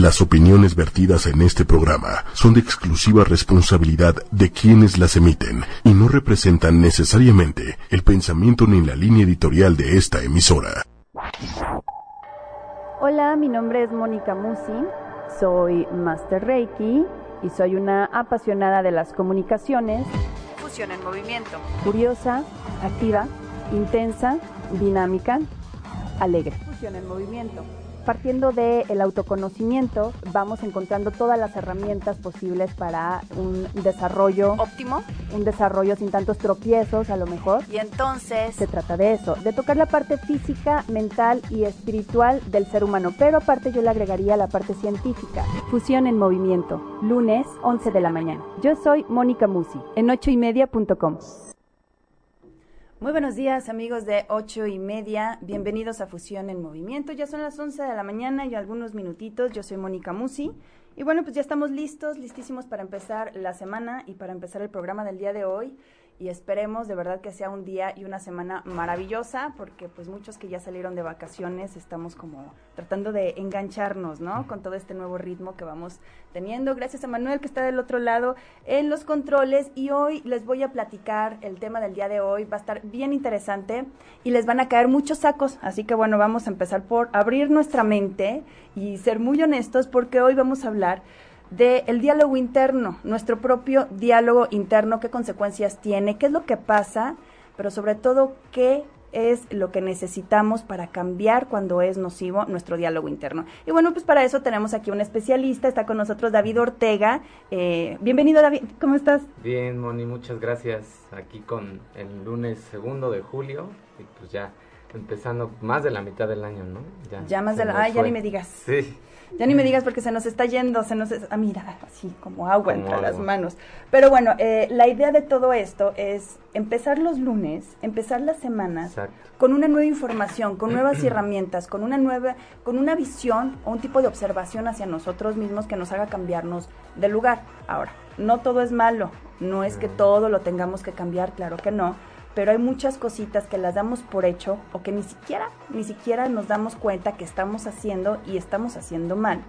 Las opiniones vertidas en este programa son de exclusiva responsabilidad de quienes las emiten y no representan necesariamente el pensamiento ni la línea editorial de esta emisora. Hola, mi nombre es Mónica Musi, soy Master Reiki y soy una apasionada de las comunicaciones. Fusión en movimiento. Curiosa, activa, intensa, dinámica, alegre. Fusión en movimiento partiendo del autoconocimiento, vamos encontrando todas las herramientas posibles para un desarrollo óptimo, un desarrollo sin tantos tropiezos a lo mejor. Y entonces se trata de eso, de tocar la parte física, mental y espiritual del ser humano, pero aparte yo le agregaría la parte científica. Fusión en movimiento, lunes 11 de la mañana. Yo soy Mónica Musi, en ochoymedia.com. Muy buenos días amigos de ocho y media, bienvenidos a Fusión en Movimiento. Ya son las 11 de la mañana y algunos minutitos. Yo soy Mónica Musi y bueno, pues ya estamos listos, listísimos para empezar la semana y para empezar el programa del día de hoy y esperemos de verdad que sea un día y una semana maravillosa porque pues muchos que ya salieron de vacaciones estamos como tratando de engancharnos, ¿no? Con todo este nuevo ritmo que vamos teniendo. Gracias a Manuel que está del otro lado en los controles y hoy les voy a platicar el tema del día de hoy. Va a estar bien interesante y les van a caer muchos sacos. Así que bueno, vamos a empezar por abrir nuestra mente y ser muy honestos porque hoy vamos a hablar del diálogo interno, nuestro propio diálogo interno, qué consecuencias tiene, qué es lo que pasa, pero sobre todo qué es lo que necesitamos para cambiar cuando es nocivo nuestro diálogo interno. Y bueno, pues para eso tenemos aquí un especialista, está con nosotros David Ortega. Eh, bienvenido David, ¿cómo estás? Bien, Moni, muchas gracias. Aquí con el lunes segundo de julio, y pues ya empezando más de la mitad del año, ¿no? Ya, más de la... Ay, ya ni me digas. Sí. Ya ni me digas porque se nos está yendo, se nos... Ah, mira, así como agua entre las manos. Pero bueno, eh, la idea de todo esto es empezar los lunes, empezar las semanas con una nueva información, con nuevas herramientas, con una nueva, con una visión o un tipo de observación hacia nosotros mismos que nos haga cambiarnos de lugar. Ahora, no todo es malo, no es que todo lo tengamos que cambiar, claro que no, pero hay muchas cositas que las damos por hecho o que ni siquiera, ni siquiera nos damos cuenta que estamos haciendo y estamos haciendo mal.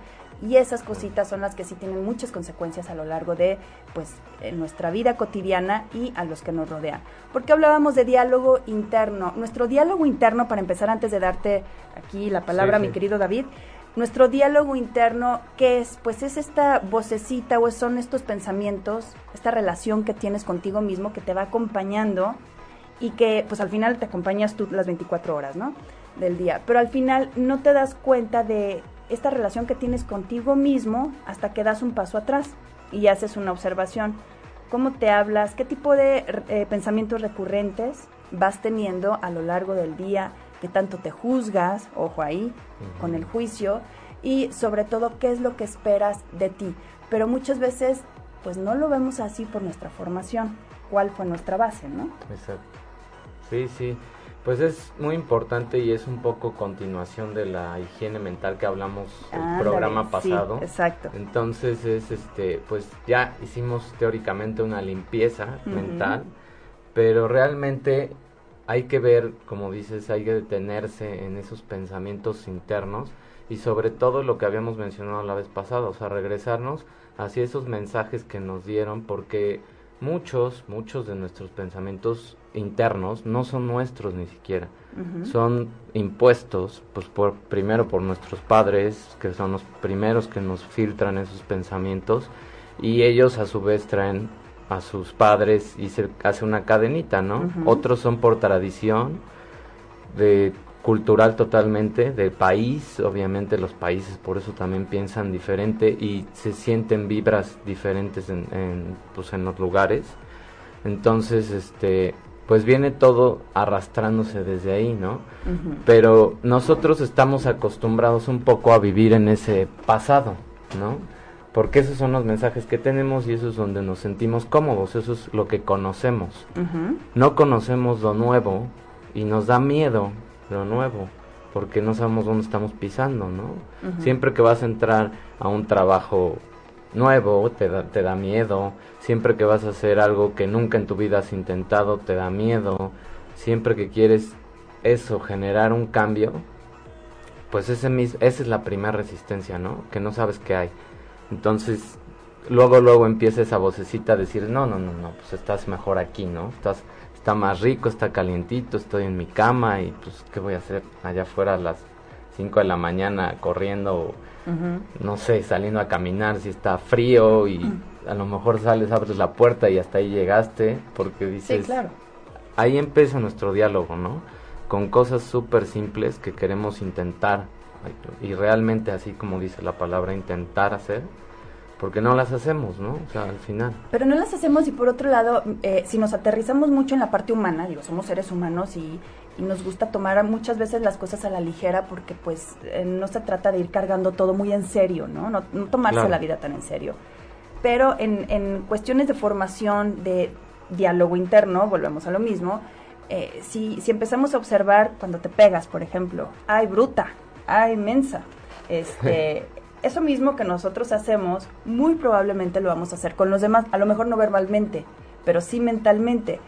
Y esas cositas son las que sí tienen muchas consecuencias a lo largo de pues en nuestra vida cotidiana y a los que nos rodean. Porque hablábamos de diálogo interno. Nuestro diálogo interno, para empezar antes de darte aquí la palabra, mi querido David, nuestro diálogo interno, ¿qué es? Pues es esta vocecita o son estos pensamientos, esta relación que tienes contigo mismo que te va acompañando y que pues al final te acompañas tú las 24 horas, ¿no? Del día. Pero al final no te das cuenta de esta relación que tienes contigo mismo hasta que das un paso atrás y haces una observación. ¿Cómo te hablas? ¿Qué tipo de eh, pensamientos recurrentes vas teniendo a lo largo del día? ¿Qué tanto te juzgas? Ojo ahí, con el juicio. Y sobre todo, ¿qué es lo que esperas de ti? Pero muchas veces, pues no lo vemos así por nuestra formación. ¿Cuál fue nuestra base, no? Exacto. Sí, sí. Pues es muy importante y es un poco continuación de la higiene mental que hablamos el programa pasado. exacto. Entonces es este, pues ya hicimos teóricamente una limpieza mental, pero realmente hay que ver, como dices, hay que detenerse en esos pensamientos internos y sobre todo lo que habíamos mencionado la vez pasada, o sea, regresarnos hacia esos mensajes que nos dieron porque muchos, muchos de nuestros pensamientos internos no son nuestros ni siquiera. Son impuestos, pues por, primero por nuestros padres, que son los primeros que nos filtran esos pensamientos, y ellos a su vez traen a sus padres y se hace una cadenita, ¿no? Otros son por tradición, de cultural totalmente, de país, obviamente los países por eso también piensan diferente y se sienten vibras diferentes en, en, pues en los lugares. Entonces, este, pues viene todo arrastrándose desde ahí, ¿no? Pero nosotros estamos acostumbrados un poco a vivir en ese pasado, ¿no? Porque esos son los mensajes que tenemos y eso es donde nos sentimos cómodos, eso es lo que conocemos. No conocemos lo nuevo y nos da miedo lo nuevo, porque no sabemos dónde estamos pisando, ¿no? Siempre que vas a entrar a un trabajo nuevo, te da, te da miedo. Siempre que vas a hacer algo que nunca en tu vida has intentado, te da miedo. Siempre que quieres eso, generar un cambio, pues ese esa es la primera resistencia, ¿no? Que no sabes qué hay. Entonces, luego, luego empieza esa vocecita a decir, no, no, no, no, pues estás mejor aquí, ¿no? Estás, está más rico, está calientito, estoy en mi cama y pues, ¿qué voy a hacer allá afuera a las 5 de la mañana corriendo? No sé, saliendo a caminar si está frío y a lo mejor sales, abres la puerta y hasta ahí llegaste porque dices... Sí, claro. Ahí empieza nuestro diálogo, ¿no? Con cosas súper simples que queremos intentar y realmente así como dice la palabra intentar hacer porque no las hacemos, ¿no? O sea, al final. Pero no las hacemos y por otro lado, eh, si nos aterrizamos mucho en la parte humana, digo, somos seres humanos y, nos gusta tomar muchas veces las cosas a la ligera porque pues eh, no se trata de ir cargando todo muy en serio, ¿no? No, tomarse la vida tan en serio. Pero en, en, cuestiones de formación, de diálogo interno, volvemos a lo mismo, eh, si, si empezamos a observar cuando te pegas, por ejemplo, ay, bruta, ay, mensa, este... eso mismo que nosotros hacemos, muy probablemente lo vamos a hacer con los demás, a lo mejor no verbalmente, pero sí mentalmente.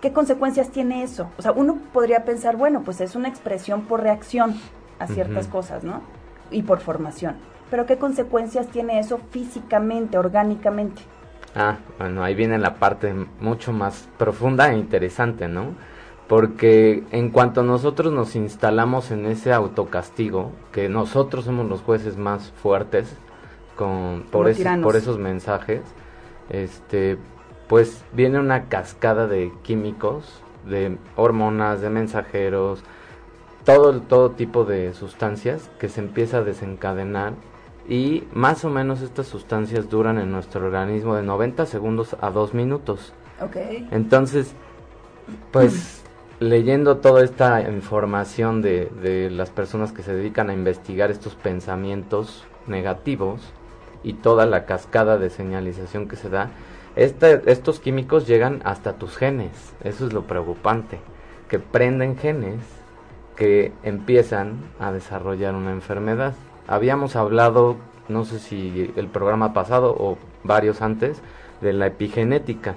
¿Qué consecuencias tiene eso? O sea, uno podría pensar, bueno, pues es una expresión por reacción a ciertas cosas, ¿no? Y por formación. Pero ¿qué consecuencias tiene eso físicamente, orgánicamente? Ah, bueno, ahí viene la parte mucho más profunda e interesante, ¿no? Porque en cuanto nosotros nos instalamos en ese autocastigo, que nosotros somos los jueces más fuertes con, por, por esos mensajes, este, pues viene una cascada de químicos, de hormonas, de mensajeros, todo, todo tipo de sustancias que se empieza a desencadenar y más o menos estas sustancias duran en nuestro organismo de 90 segundos a 2 minutos. Okay. Entonces, pues leyendo toda esta información de, de, las personas que se dedican a investigar estos pensamientos negativos y toda la cascada de señalización que se da, estos químicos llegan hasta tus genes. Eso es lo preocupante, que prenden genes que empiezan a desarrollar una enfermedad. Habíamos hablado, no sé si el programa pasado o varios antes, de la epigenética.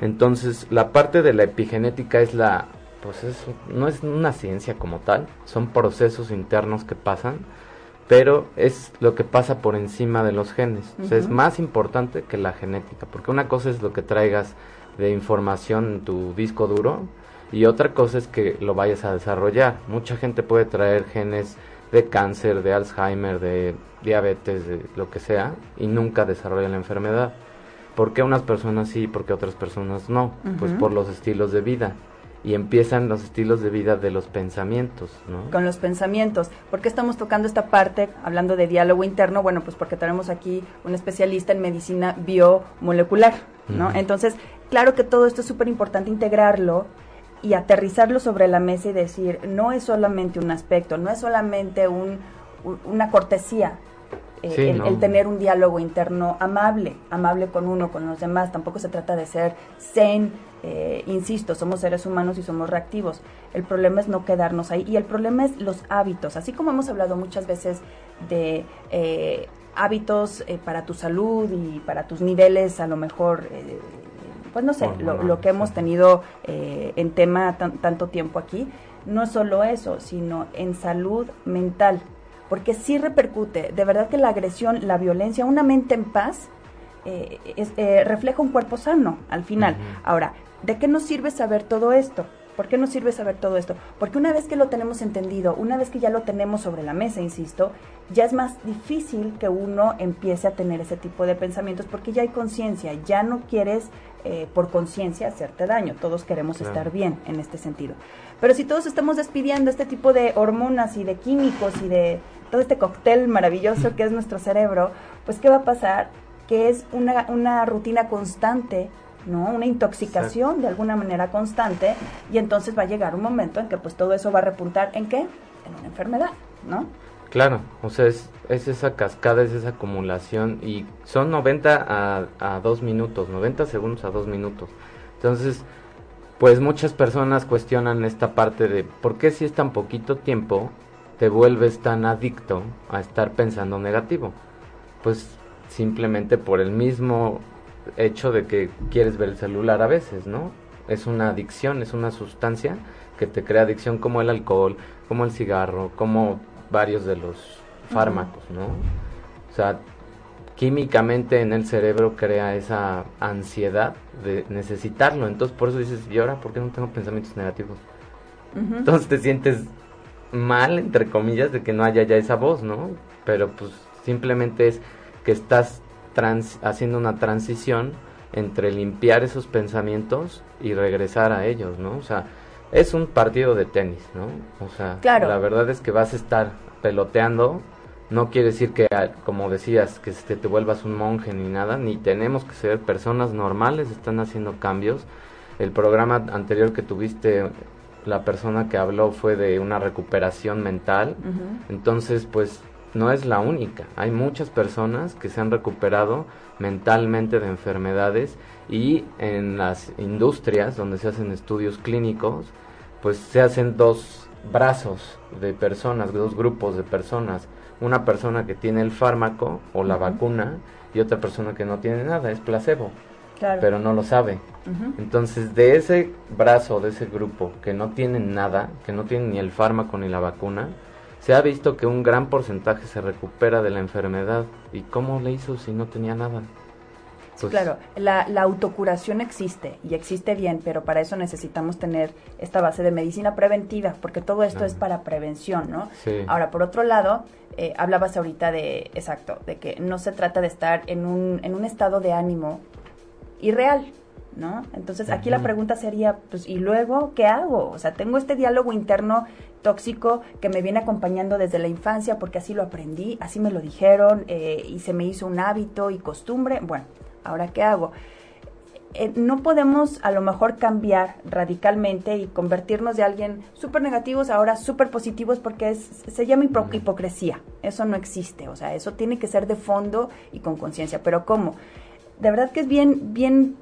Entonces, la parte de la epigenética es la, pues eso, no es una ciencia como tal, son procesos internos que pasan, pero es lo que pasa por encima de los genes. o sea, es más importante que la genética, porque una cosa es lo que traigas de información en tu disco duro y otra cosa es que lo vayas a desarrollar. Mucha gente puede traer genes de cáncer, de Alzheimer, de diabetes, de lo que sea, y nunca desarrolla la enfermedad. ¿Por qué unas personas sí, por qué otras personas no? Pues por los estilos de vida. Y empiezan los estilos de vida de los pensamientos, ¿no? Con los pensamientos. ¿Por qué estamos tocando esta parte, hablando de diálogo interno? Bueno, pues porque tenemos aquí un especialista en medicina biomolecular, ¿no? Entonces, claro que todo esto es súper importante integrarlo y aterrizarlo sobre la mesa y decir, no es solamente un aspecto, no es solamente un, una cortesía, eh, el, tener un diálogo interno amable, amable con uno, con los demás. Tampoco se trata de ser zen, eh, insisto, somos seres humanos y somos reactivos. El problema es no quedarnos ahí y el problema es los hábitos. Así como hemos hablado muchas veces de eh, hábitos para tu salud y para tus niveles, a lo mejor pues no sé, lo, que hemos tenido en tema tanto tiempo aquí, no es solo eso, sino en salud mental porque sí repercute. De verdad que la agresión, la violencia, una mente en paz, eh, eh, refleja un cuerpo sano al final. Ahora, ¿de qué nos sirve saber todo esto? ¿Por qué nos sirve saber todo esto? Porque una vez que lo tenemos entendido, una vez que ya lo tenemos sobre la mesa, insisto, ya es más difícil que uno empiece a tener ese tipo de pensamientos porque ya hay conciencia, ya no quieres eh, por conciencia hacerte daño, todos queremos estar bien en este sentido. Pero si todos estamos despidiendo este tipo de hormonas y de químicos y de todo este cóctel maravilloso que es nuestro cerebro, pues ¿qué va a pasar? Que es una, una rutina constante, ¿no? Una intoxicación de alguna manera constante y entonces va a llegar un momento en que pues todo eso va a repuntar en qué? En una enfermedad, ¿no? Claro, o sea, es, es esa cascada, es esa acumulación y son 90 a, a 2 minutos, 90 segundos a 2 minutos. Entonces, pues muchas personas cuestionan esta parte de por qué si es tan poquito tiempo te vuelves tan adicto a estar pensando negativo? Pues simplemente por el mismo hecho de que quieres ver el celular a veces, ¿no? Es una adicción, es una sustancia que te crea adicción como el alcohol, como el cigarro, como varios de los fármacos, ¿no? O sea, químicamente en el cerebro crea esa ansiedad de necesitarlo. Entonces por eso dices, ¿y ahora por qué no tengo pensamientos negativos? Entonces te sientes mal, entre comillas, de que no haya ya esa voz, ¿no? Pero pues simplemente es que estás haciendo una transición entre limpiar esos pensamientos y regresar a ellos, ¿no? O sea, es un partido de tenis, ¿no? O sea, la verdad es que vas a estar peloteando no quiere decir que, ah, como decías, que te, te vuelvas un monje ni nada, ni tenemos que ser personas normales, están haciendo cambios. El programa anterior que tuviste, la persona que habló fue de una recuperación mental, entonces pues no es la única. Hay muchas personas que se han recuperado mentalmente de enfermedades y en las industrias donde se hacen estudios clínicos, pues se hacen dos brazos de personas, dos grupos de personas. Una persona que tiene el fármaco o la vacuna y otra persona que no tiene nada, es placebo, pero no lo sabe. Entonces, de ese brazo, de ese grupo que no tiene nada, que no tiene ni el fármaco ni la vacuna, se ha visto que un gran porcentaje se recupera de la enfermedad. ¿Y cómo le hizo si no tenía nada? Pues claro, la, autocuración existe y existe bien, pero para eso necesitamos tener esta base de medicina preventiva, porque todo esto es para prevención, ¿no? Ahora, por otro lado, eh, hablabas ahorita de, exacto, de que no se trata de estar en un, en un estado de ánimo irreal, ¿no? Entonces aquí la pregunta sería, pues, ¿y luego qué hago? O sea, tengo este diálogo interno tóxico que me viene acompañando desde la infancia porque así lo aprendí, así me lo dijeron eh, y se me hizo un hábito y costumbre. Bueno, ¿ahora qué hago? Eh, no podemos a lo mejor cambiar radicalmente y convertirnos de alguien súper negativos a ahora súper positivos porque se llama hipocresía. Eso no existe, o sea, eso tiene que ser de fondo y con conciencia. Pero ¿cómo? De verdad que es bien, bien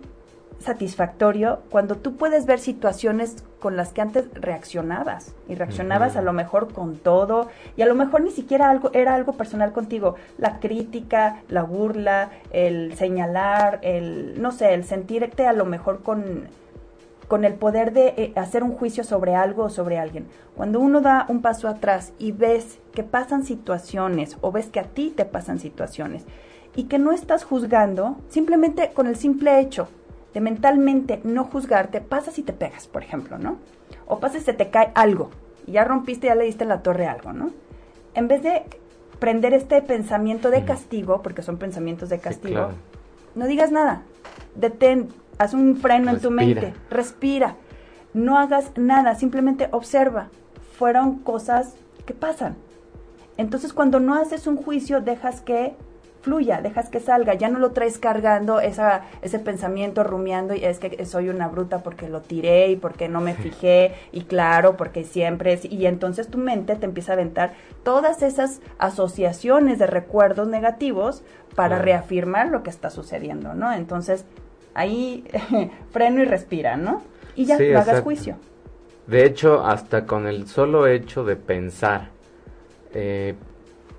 satisfactorio cuando tú puedes ver situaciones con las que antes reaccionabas y reaccionabas a lo mejor con todo y a lo mejor ni siquiera algo era algo personal contigo. La crítica la burla el señalar el no sé el sentirte a lo mejor con con el poder de eh, hacer un juicio sobre algo o sobre alguien. Cuando uno da un paso atrás y ves que pasan situaciones o ves que a ti te pasan situaciones y que no estás juzgando simplemente con el simple hecho de mentalmente no juzgarte, pasa si te pegas, por ejemplo, ¿no? O pasa si te cae algo y ya rompiste, ya le diste en la torre algo, ¿no? En vez de prender este pensamiento de castigo, porque son pensamientos de castigo, no digas nada, detén, haz un freno en tu mente, respira, no hagas nada, simplemente observa, fueron cosas que pasan. Entonces cuando no haces un juicio, dejas que fluya, dejas que salga, ya no lo traes cargando esa, ese pensamiento rumiando y es que soy una bruta porque lo tiré y porque no me fijé y claro, porque siempre es, y entonces tu mente te empieza a aventar todas esas asociaciones de recuerdos negativos para reafirmar lo que está sucediendo, ¿no? Entonces ahí freno y respira, ¿no? Y ya no hagas juicio. De hecho, hasta con el solo hecho de pensar eh,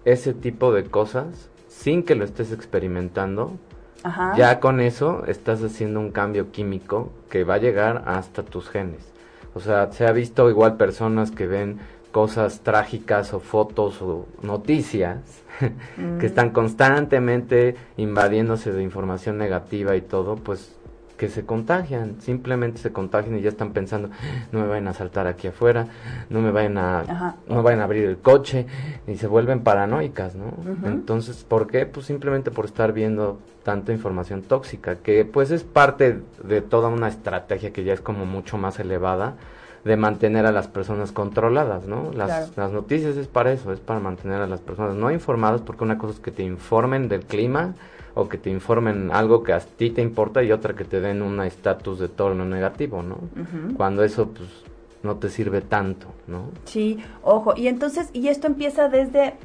ese tipo de cosas, sin que lo estés experimentando, ya con eso estás haciendo un cambio químico que va a llegar hasta tus genes. O sea, se ha visto igual personas que ven cosas trágicas o fotos o noticias que mm. están constantemente invadiéndose de información negativa y todo, pues que se contagian, simplemente se contagian y ya están pensando, no me vayan a saltar aquí afuera, no me vayan a, no vayan a abrir el coche, y se vuelven paranoicas, ¿no? Entonces, ¿por qué? Pues simplemente por estar viendo tanta información tóxica, que pues es parte de toda una estrategia que ya es como mucho más elevada de mantener a las personas controladas, ¿no? Las, las noticias es para eso, es para mantener a las personas no informadas, porque una cosa es que te informen del clima, o que te informen algo que a ti te importa y otra que te den un estatus de torno negativo, ¿no? Cuando eso pues no te sirve tanto, ¿no? Sí, ojo, y entonces, y esto empieza desde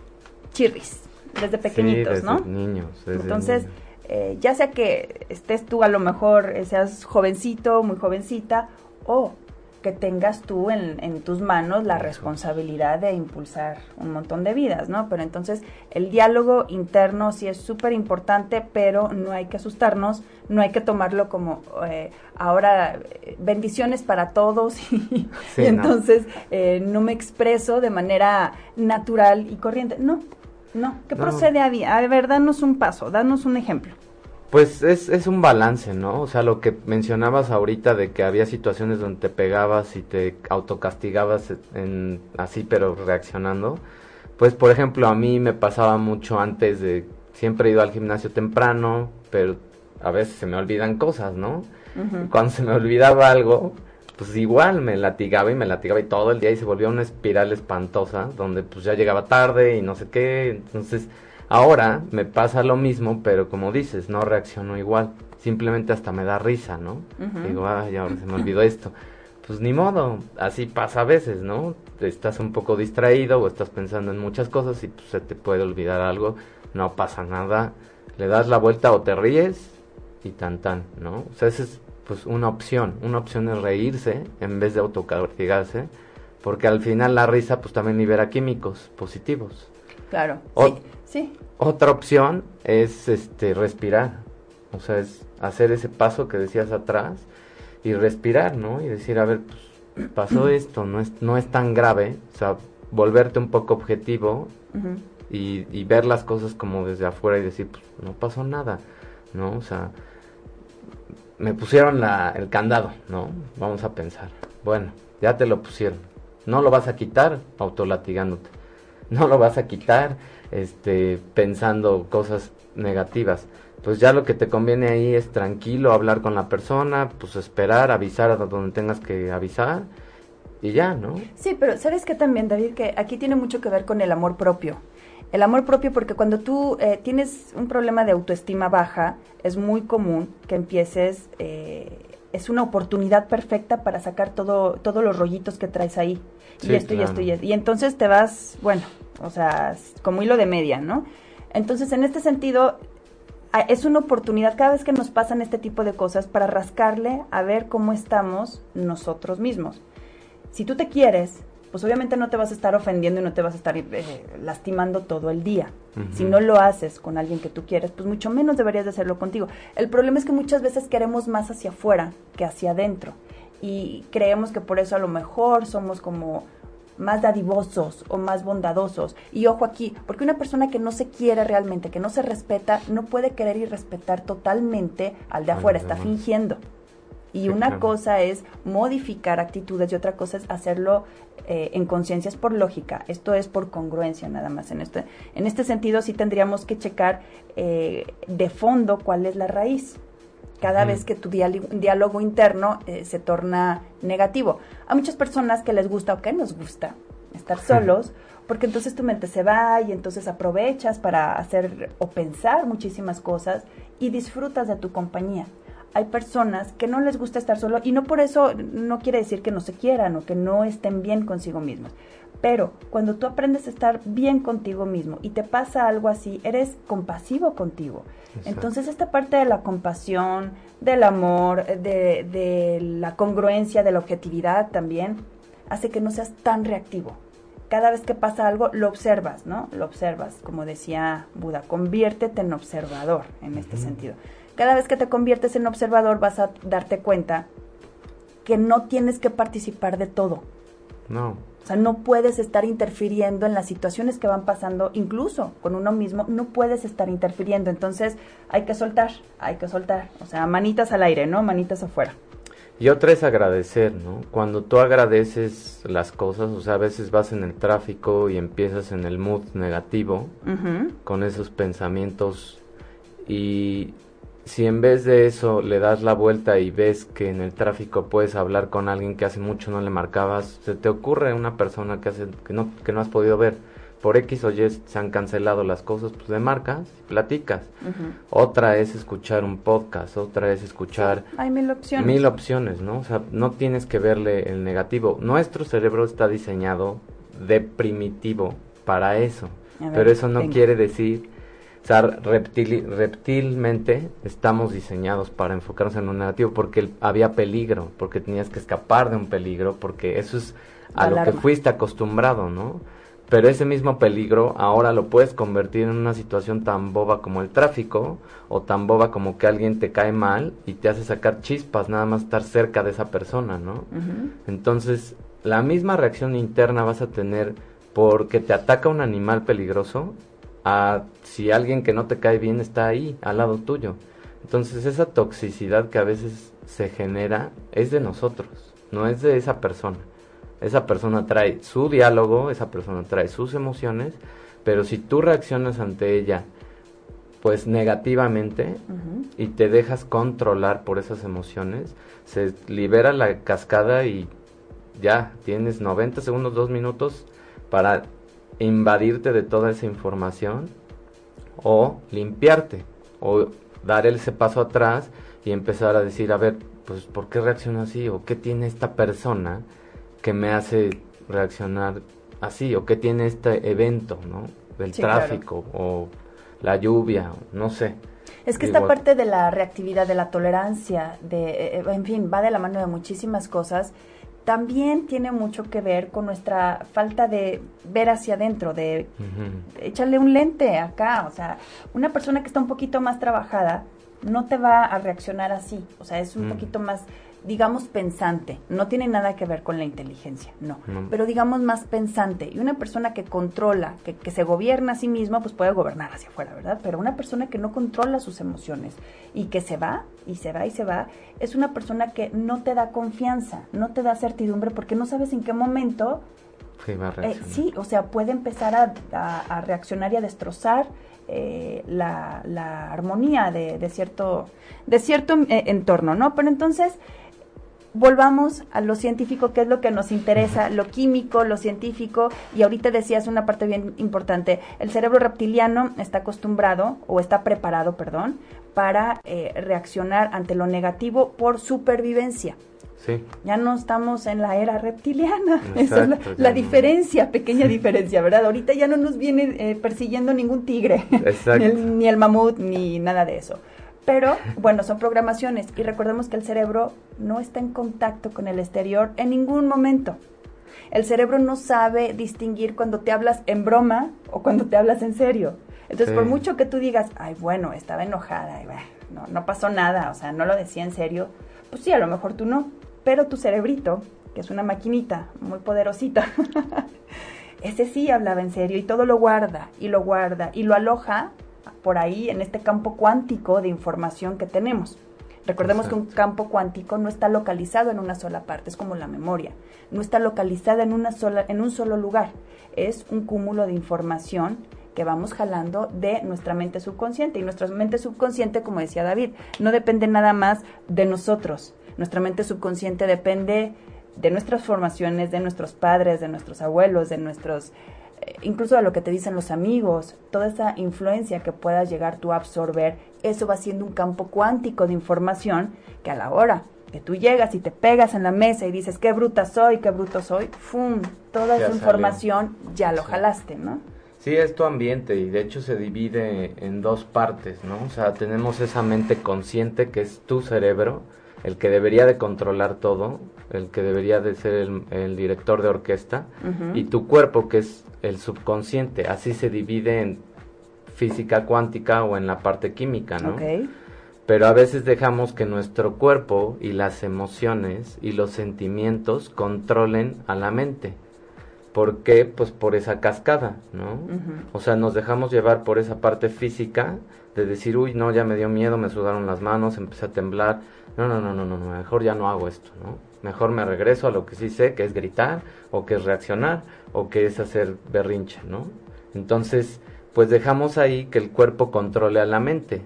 chirris, desde pequeñitos, sí, desde niños. entonces, Eh, ya sea que estés tú a lo mejor, eh, seas jovencito, muy jovencita, o que tengas tú en, en tus manos la responsabilidad de impulsar un montón de vidas, ¿no? Pero entonces el diálogo interno sí es súper importante, pero no hay que asustarnos, no hay que tomarlo como eh, ahora bendiciones para todos y, entonces eh, no me expreso de manera natural y corriente. No, no, ¿qué procede a, a ver, danos un paso, danos un ejemplo. Pues es, es un balance, ¿no? O sea, lo que mencionabas ahorita de que había situaciones donde te pegabas y te autocastigabas en, así, pero reaccionando. Pues, por ejemplo, a mí me pasaba mucho antes de... Siempre he ido al gimnasio temprano, pero a veces se me olvidan cosas, ¿no? Cuando se me olvidaba algo, pues igual me latigaba y me latigaba y todo el día y se volvía una espiral espantosa donde pues ya llegaba tarde y no sé qué. Entonces Ahora me pasa lo mismo, pero como dices, no reacciono igual. Simplemente hasta me da risa, ¿no? Digo, ay, ahora se me olvidó esto. Pues ni modo, así pasa a veces, ¿no? Estás un poco distraído o estás pensando en muchas cosas y pues, se te puede olvidar algo, no pasa nada. Le das la vuelta o te ríes y tan tan, ¿no? O sea, esa es pues una opción. Una opción es reírse en vez de autocastigarse, porque al final la risa pues también libera químicos positivos. Claro. sí, Otra opción es este respirar. O sea, es hacer ese paso que decías atrás y respirar, ¿no? Y decir, a ver, pues pasó esto, no es, no es tan grave. O sea, volverte un poco objetivo y, y, ver las cosas como desde afuera y decir, pues no pasó nada, ¿no? O sea, me pusieron la, el candado, ¿no? Vamos a pensar. Bueno, ya te lo pusieron. No lo vas a quitar autolatigándote no lo vas a quitar este, pensando cosas negativas. Pues ya lo que te conviene ahí es tranquilo, hablar con la persona, pues esperar, avisar a donde tengas que avisar y ya, ¿no? Sí, pero ¿sabes qué también, David? Que aquí tiene mucho que ver con el amor propio. El amor propio porque cuando tú eh, tienes un problema de autoestima baja, es muy común que empieces, eh, es una oportunidad perfecta para sacar todo, todos los rollitos que traes ahí y esto y esto y esto. Y entonces te vas, bueno, o sea, como hilo de media, ¿no? Entonces, en este sentido, es una oportunidad cada vez que nos pasan este tipo de cosas para rascarle a ver cómo estamos nosotros mismos. Si tú te quieres, pues obviamente no te vas a estar ofendiendo y no te vas a estar eh, lastimando todo el día. Si no lo haces con alguien que tú quieres, pues mucho menos deberías de hacerlo contigo. El problema es que muchas veces queremos más hacia afuera que hacia adentro y creemos que por eso a lo mejor somos como más dadivosos o más bondadosos. Y ojo aquí, porque una persona que no se quiere realmente, que no se respeta, no puede querer y respetar totalmente al de afuera, está fingiendo. Y una cosa es modificar actitudes y otra cosa es hacerlo eh, en conciencias por lógica. Esto es por congruencia nada más. En este, en este sentido sí tendríamos que checar eh, de fondo cuál es la raíz cada vez que tu diálogo interno eh, se torna negativo. A muchas personas que les gusta o que nos gusta estar solos, porque entonces tu mente se va y entonces aprovechas para hacer o pensar muchísimas cosas y disfrutas de tu compañía. Hay personas que no les gusta estar solo y no por eso no quiere decir que no se quieran o que no estén bien consigo mismos. Pero cuando tú aprendes a estar bien contigo mismo y te pasa algo así, eres compasivo contigo. Entonces esta parte de la compasión, del amor, de, de la congruencia, de la objetividad también, hace que no seas tan reactivo. Cada vez que pasa algo, lo observas, ¿no? Lo observas, como decía Buda, conviértete en observador en este sentido. Cada vez que te conviertes en observador vas a darte cuenta que no tienes que participar de todo. No. O sea, no puedes estar interfiriendo en las situaciones que van pasando, incluso con uno mismo, no puedes estar interfiriendo. Entonces, hay que soltar, hay que soltar. O sea, manitas al aire, ¿no? Manitas afuera. Y otra es agradecer, ¿no? Cuando tú agradeces las cosas, o sea, a veces vas en el tráfico y empiezas en el mood negativo, con esos pensamientos, y si en vez de eso le das la vuelta y ves que en el tráfico puedes hablar con alguien que hace mucho no le marcabas, se te ocurre una persona que hace que no que no has podido ver por X o Y se han cancelado las cosas, pues le marcas y platicas. Otra es escuchar un podcast, otra es escuchar... hay mil opciones. Mil opciones, ¿no? O sea, no tienes que verle el negativo. Nuestro cerebro está diseñado de primitivo para eso. pero eso no quiere decir O sea, reptil, reptilmente estamos diseñados para enfocarnos en lo negativo porque había peligro, porque tenías que escapar de un peligro, porque eso es a lo que fuiste acostumbrado, ¿no? Pero ese mismo peligro ahora lo puedes convertir en una situación tan boba como el tráfico o tan boba como que alguien te cae mal y te hace sacar chispas nada más estar cerca de esa persona, ¿no? Entonces, la misma reacción interna vas a tener porque te ataca un animal peligroso a si alguien que no te cae bien está ahí, al lado tuyo. Entonces esa toxicidad que a veces se genera es de nosotros, no es de esa persona. Esa persona trae su diálogo, esa persona trae sus emociones, pero si tú reaccionas ante ella pues negativamente y te dejas controlar por esas emociones, se libera la cascada y ya tienes 90 segundos, 2 minutos para invadirte de toda esa información o limpiarte o dar ese paso atrás y empezar a decir, a ver, pues ¿por qué reacciona así? ¿O qué tiene esta persona que me hace reaccionar así? ¿O qué tiene este evento, ¿no? Del tráfico o la lluvia, no sé. Es que esta parte de la reactividad, de la tolerancia, de, eh, eh, en fin, va de la mano de muchísimas cosas también tiene mucho que ver con nuestra falta de ver hacia adentro, de echarle un lente acá. O sea, una persona que está un poquito más trabajada no te va a reaccionar así. O sea, es un mm. poquito más digamos, pensante. No tiene nada que ver con la inteligencia, no. Pero digamos más pensante. Y una persona que controla, que, que, se gobierna a sí misma, pues puede gobernar hacia afuera, ¿verdad? Pero una persona que no controla sus emociones y que se va y se va y se va, es una persona que no te da confianza, no te da certidumbre porque no sabes en qué momento... Sí, va a eh, sí o sea, puede empezar a, a, reaccionar y a destrozar eh, la, la, armonía de, de, cierto, de cierto eh, entorno, ¿no? Pero entonces volvamos a lo científico, que es lo que nos interesa, lo químico, lo científico, y ahorita decías una parte bien importante, el cerebro reptiliano está acostumbrado, o está preparado, perdón, para eh, reaccionar ante lo negativo por supervivencia. Sí. Ya no estamos en la era reptiliana. Esa es la, diferencia, pequeña diferencia, ¿verdad? Ahorita ya no nos viene eh, persiguiendo ningún tigre, ni el, ni el mamut, ni nada de eso. Pero bueno, son programaciones y recordemos que el cerebro no está en contacto con el exterior en ningún momento. El cerebro no sabe distinguir cuando te hablas en broma o cuando te hablas en serio. Entonces, por mucho que tú digas, ay, bueno, estaba enojada, no, no pasó nada, o sea, no lo decía en serio, pues sí, a lo mejor tú no, pero tu cerebrito, que es una maquinita muy poderosita, ese sí hablaba en serio y todo lo guarda y lo guarda y lo aloja por ahí en este campo cuántico de información que tenemos. Recordemos que un campo cuántico no está localizado en una sola parte, es como la memoria, no está localizada en, una sola, en un solo lugar, es un cúmulo de información que vamos jalando de nuestra mente subconsciente. Y nuestra mente subconsciente, como decía David, no depende nada más de nosotros. Nuestra mente subconsciente depende de nuestras formaciones, de nuestros padres, de nuestros abuelos, de nuestros incluso a lo que te dicen los amigos, toda esa influencia que puedas llegar tú a absorber, eso va siendo un campo cuántico de información que a la hora que tú llegas y te pegas en la mesa y dices qué bruta soy, qué bruto soy, ¡fum! Toda esa información ya lo jalaste, ¿no? Sí, es tu ambiente y de hecho se divide en dos partes, ¿no? O sea, tenemos esa mente consciente que es tu cerebro, el que debería de controlar todo, el que debería de ser el, director de orquesta, y tu cuerpo que es el subconsciente, así se divide en física cuántica o en la parte química, ¿no? Pero a veces dejamos que nuestro cuerpo y las emociones y los sentimientos controlen a la mente. ¿Por qué? Pues por esa cascada, ¿no? O sea, nos dejamos llevar por esa parte física de decir, uy, no, ya me dio miedo, me sudaron las manos, empecé a temblar. No, no, no, no, no, mejor ya no hago esto, ¿no? Mejor me regreso a lo que sí sé, que es gritar o que es reaccionar o que es hacer berrinche, ¿no? Entonces, pues dejamos ahí que el cuerpo controle a la mente.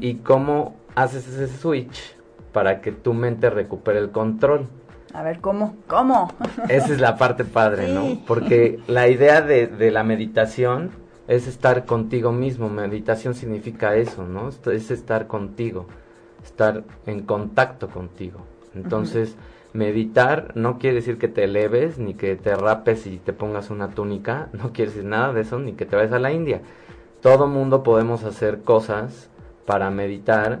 ¿Y cómo haces ese switch para que tu mente recupere el control? A ver, ¿cómo? ¿Cómo? Esa es la parte padre, ¿no? Porque la idea de, de, la meditación es estar contigo mismo. Meditación significa eso, ¿no? Es estar contigo, estar en contacto contigo. Entonces, Meditar no quiere decir que te eleves, ni que te rapes y te pongas una túnica, no quiere decir nada de eso, ni que te vayas a la India. todo mundo podemos hacer cosas para meditar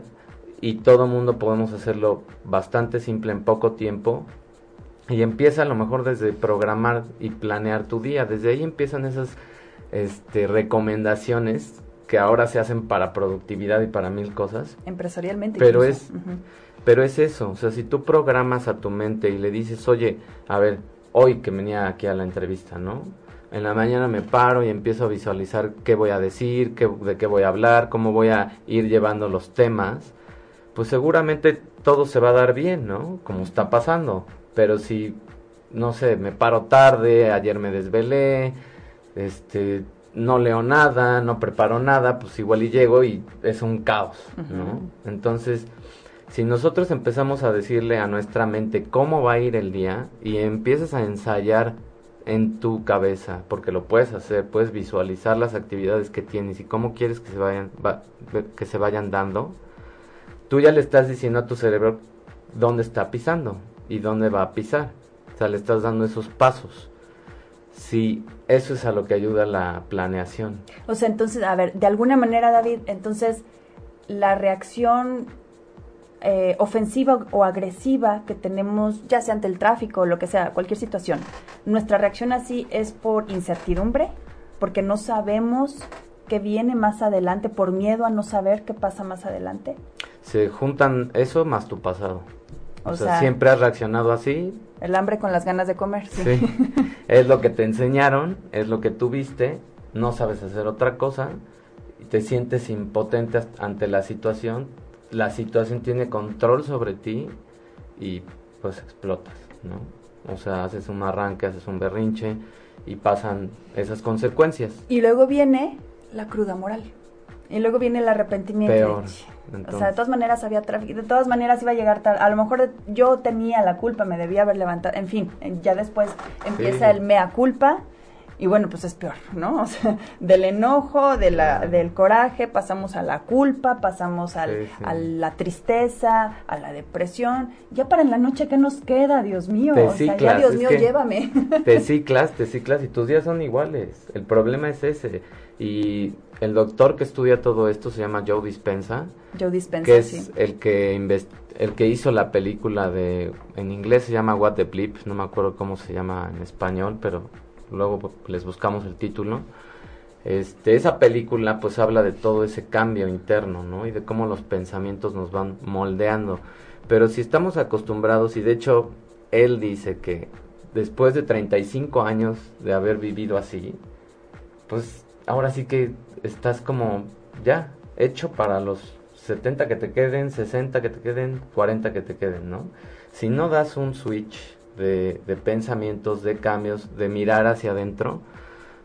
y todo mundo podemos hacerlo bastante simple en poco tiempo y empieza a lo mejor desde programar y planear tu día, desde ahí empiezan esas este, recomendaciones que ahora se hacen para productividad y para mil cosas. Empresarialmente. Pero es, pero es eso, o sea, si tú programas a tu mente y le dices, oye, a ver, hoy que venía aquí a la entrevista, ¿no? En la mañana me paro y empiezo a visualizar qué voy a decir, qué, de qué voy a hablar, cómo voy a ir llevando los temas, pues seguramente todo se va a dar bien, ¿no? Como está pasando. Pero si, no sé, me paro tarde, ayer me desvelé, este, no leo nada, no preparo nada, pues igual y llego y es un caos, ¿no? Entonces, si nosotros empezamos a decirle a nuestra mente cómo va a ir el día y empiezas a ensayar en tu cabeza, porque lo puedes hacer, puedes visualizar las actividades que tienes y cómo quieres que se vayan, que se vayan dando, tú ya le estás diciendo a tu cerebro dónde está pisando y dónde va a pisar. O sea, le estás dando esos pasos. Sí, eso es a lo que ayuda la planeación. O sea, entonces, a ver, de alguna manera, David, entonces la reacción eh, ofensiva o agresiva que tenemos, ya sea ante el tráfico o lo que sea, cualquier situación, nuestra reacción así es por incertidumbre, porque no sabemos qué viene más adelante, por miedo a no saber qué pasa más adelante. Se juntan eso más tu pasado. O, sea, siempre has reaccionado así. El hambre con las ganas de comer, sí. sí. es lo que te enseñaron, es lo que tuviste, no sabes hacer otra cosa, te sientes impotente ante la situación, la situación tiene control sobre ti y pues explotas, ¿no? O sea, haces un arranque, haces un berrinche y pasan esas consecuencias. Y luego viene la cruda moral. Y luego viene el arrepentimiento. Peor. O sea, de todas maneras había tráfico, de todas maneras iba a llegar tarde. A lo mejor yo tenía la culpa, me debía haber levantado. En fin, ya después empieza el mea culpa y bueno, pues es peor, ¿no? O sea, del enojo, de la, del coraje, pasamos a la culpa, pasamos al, a la tristeza, a la depresión. Ya para en la noche, ¿qué nos queda, Dios mío? o sea, ya Dios mío, llévame. Te ciclas, te ciclas y tus días son iguales. El problema es ese. Y el doctor que estudia todo esto se llama Joe Dispensa. Joe Dispensa, que es el que el que hizo la película de en inglés se llama What the Bleep, no me acuerdo cómo se llama en español, pero luego les buscamos el título. Este, esa película pues habla de todo ese cambio interno, ¿no? Y de cómo los pensamientos nos van moldeando. Pero si estamos acostumbrados, y de hecho él dice que después de 35 años de haber vivido así, pues ahora sí que estás como ya hecho para los 70 que te queden, 60 que te queden, 40 que te queden, ¿no? Si no das un switch de, pensamientos, de cambios, de mirar hacia adentro,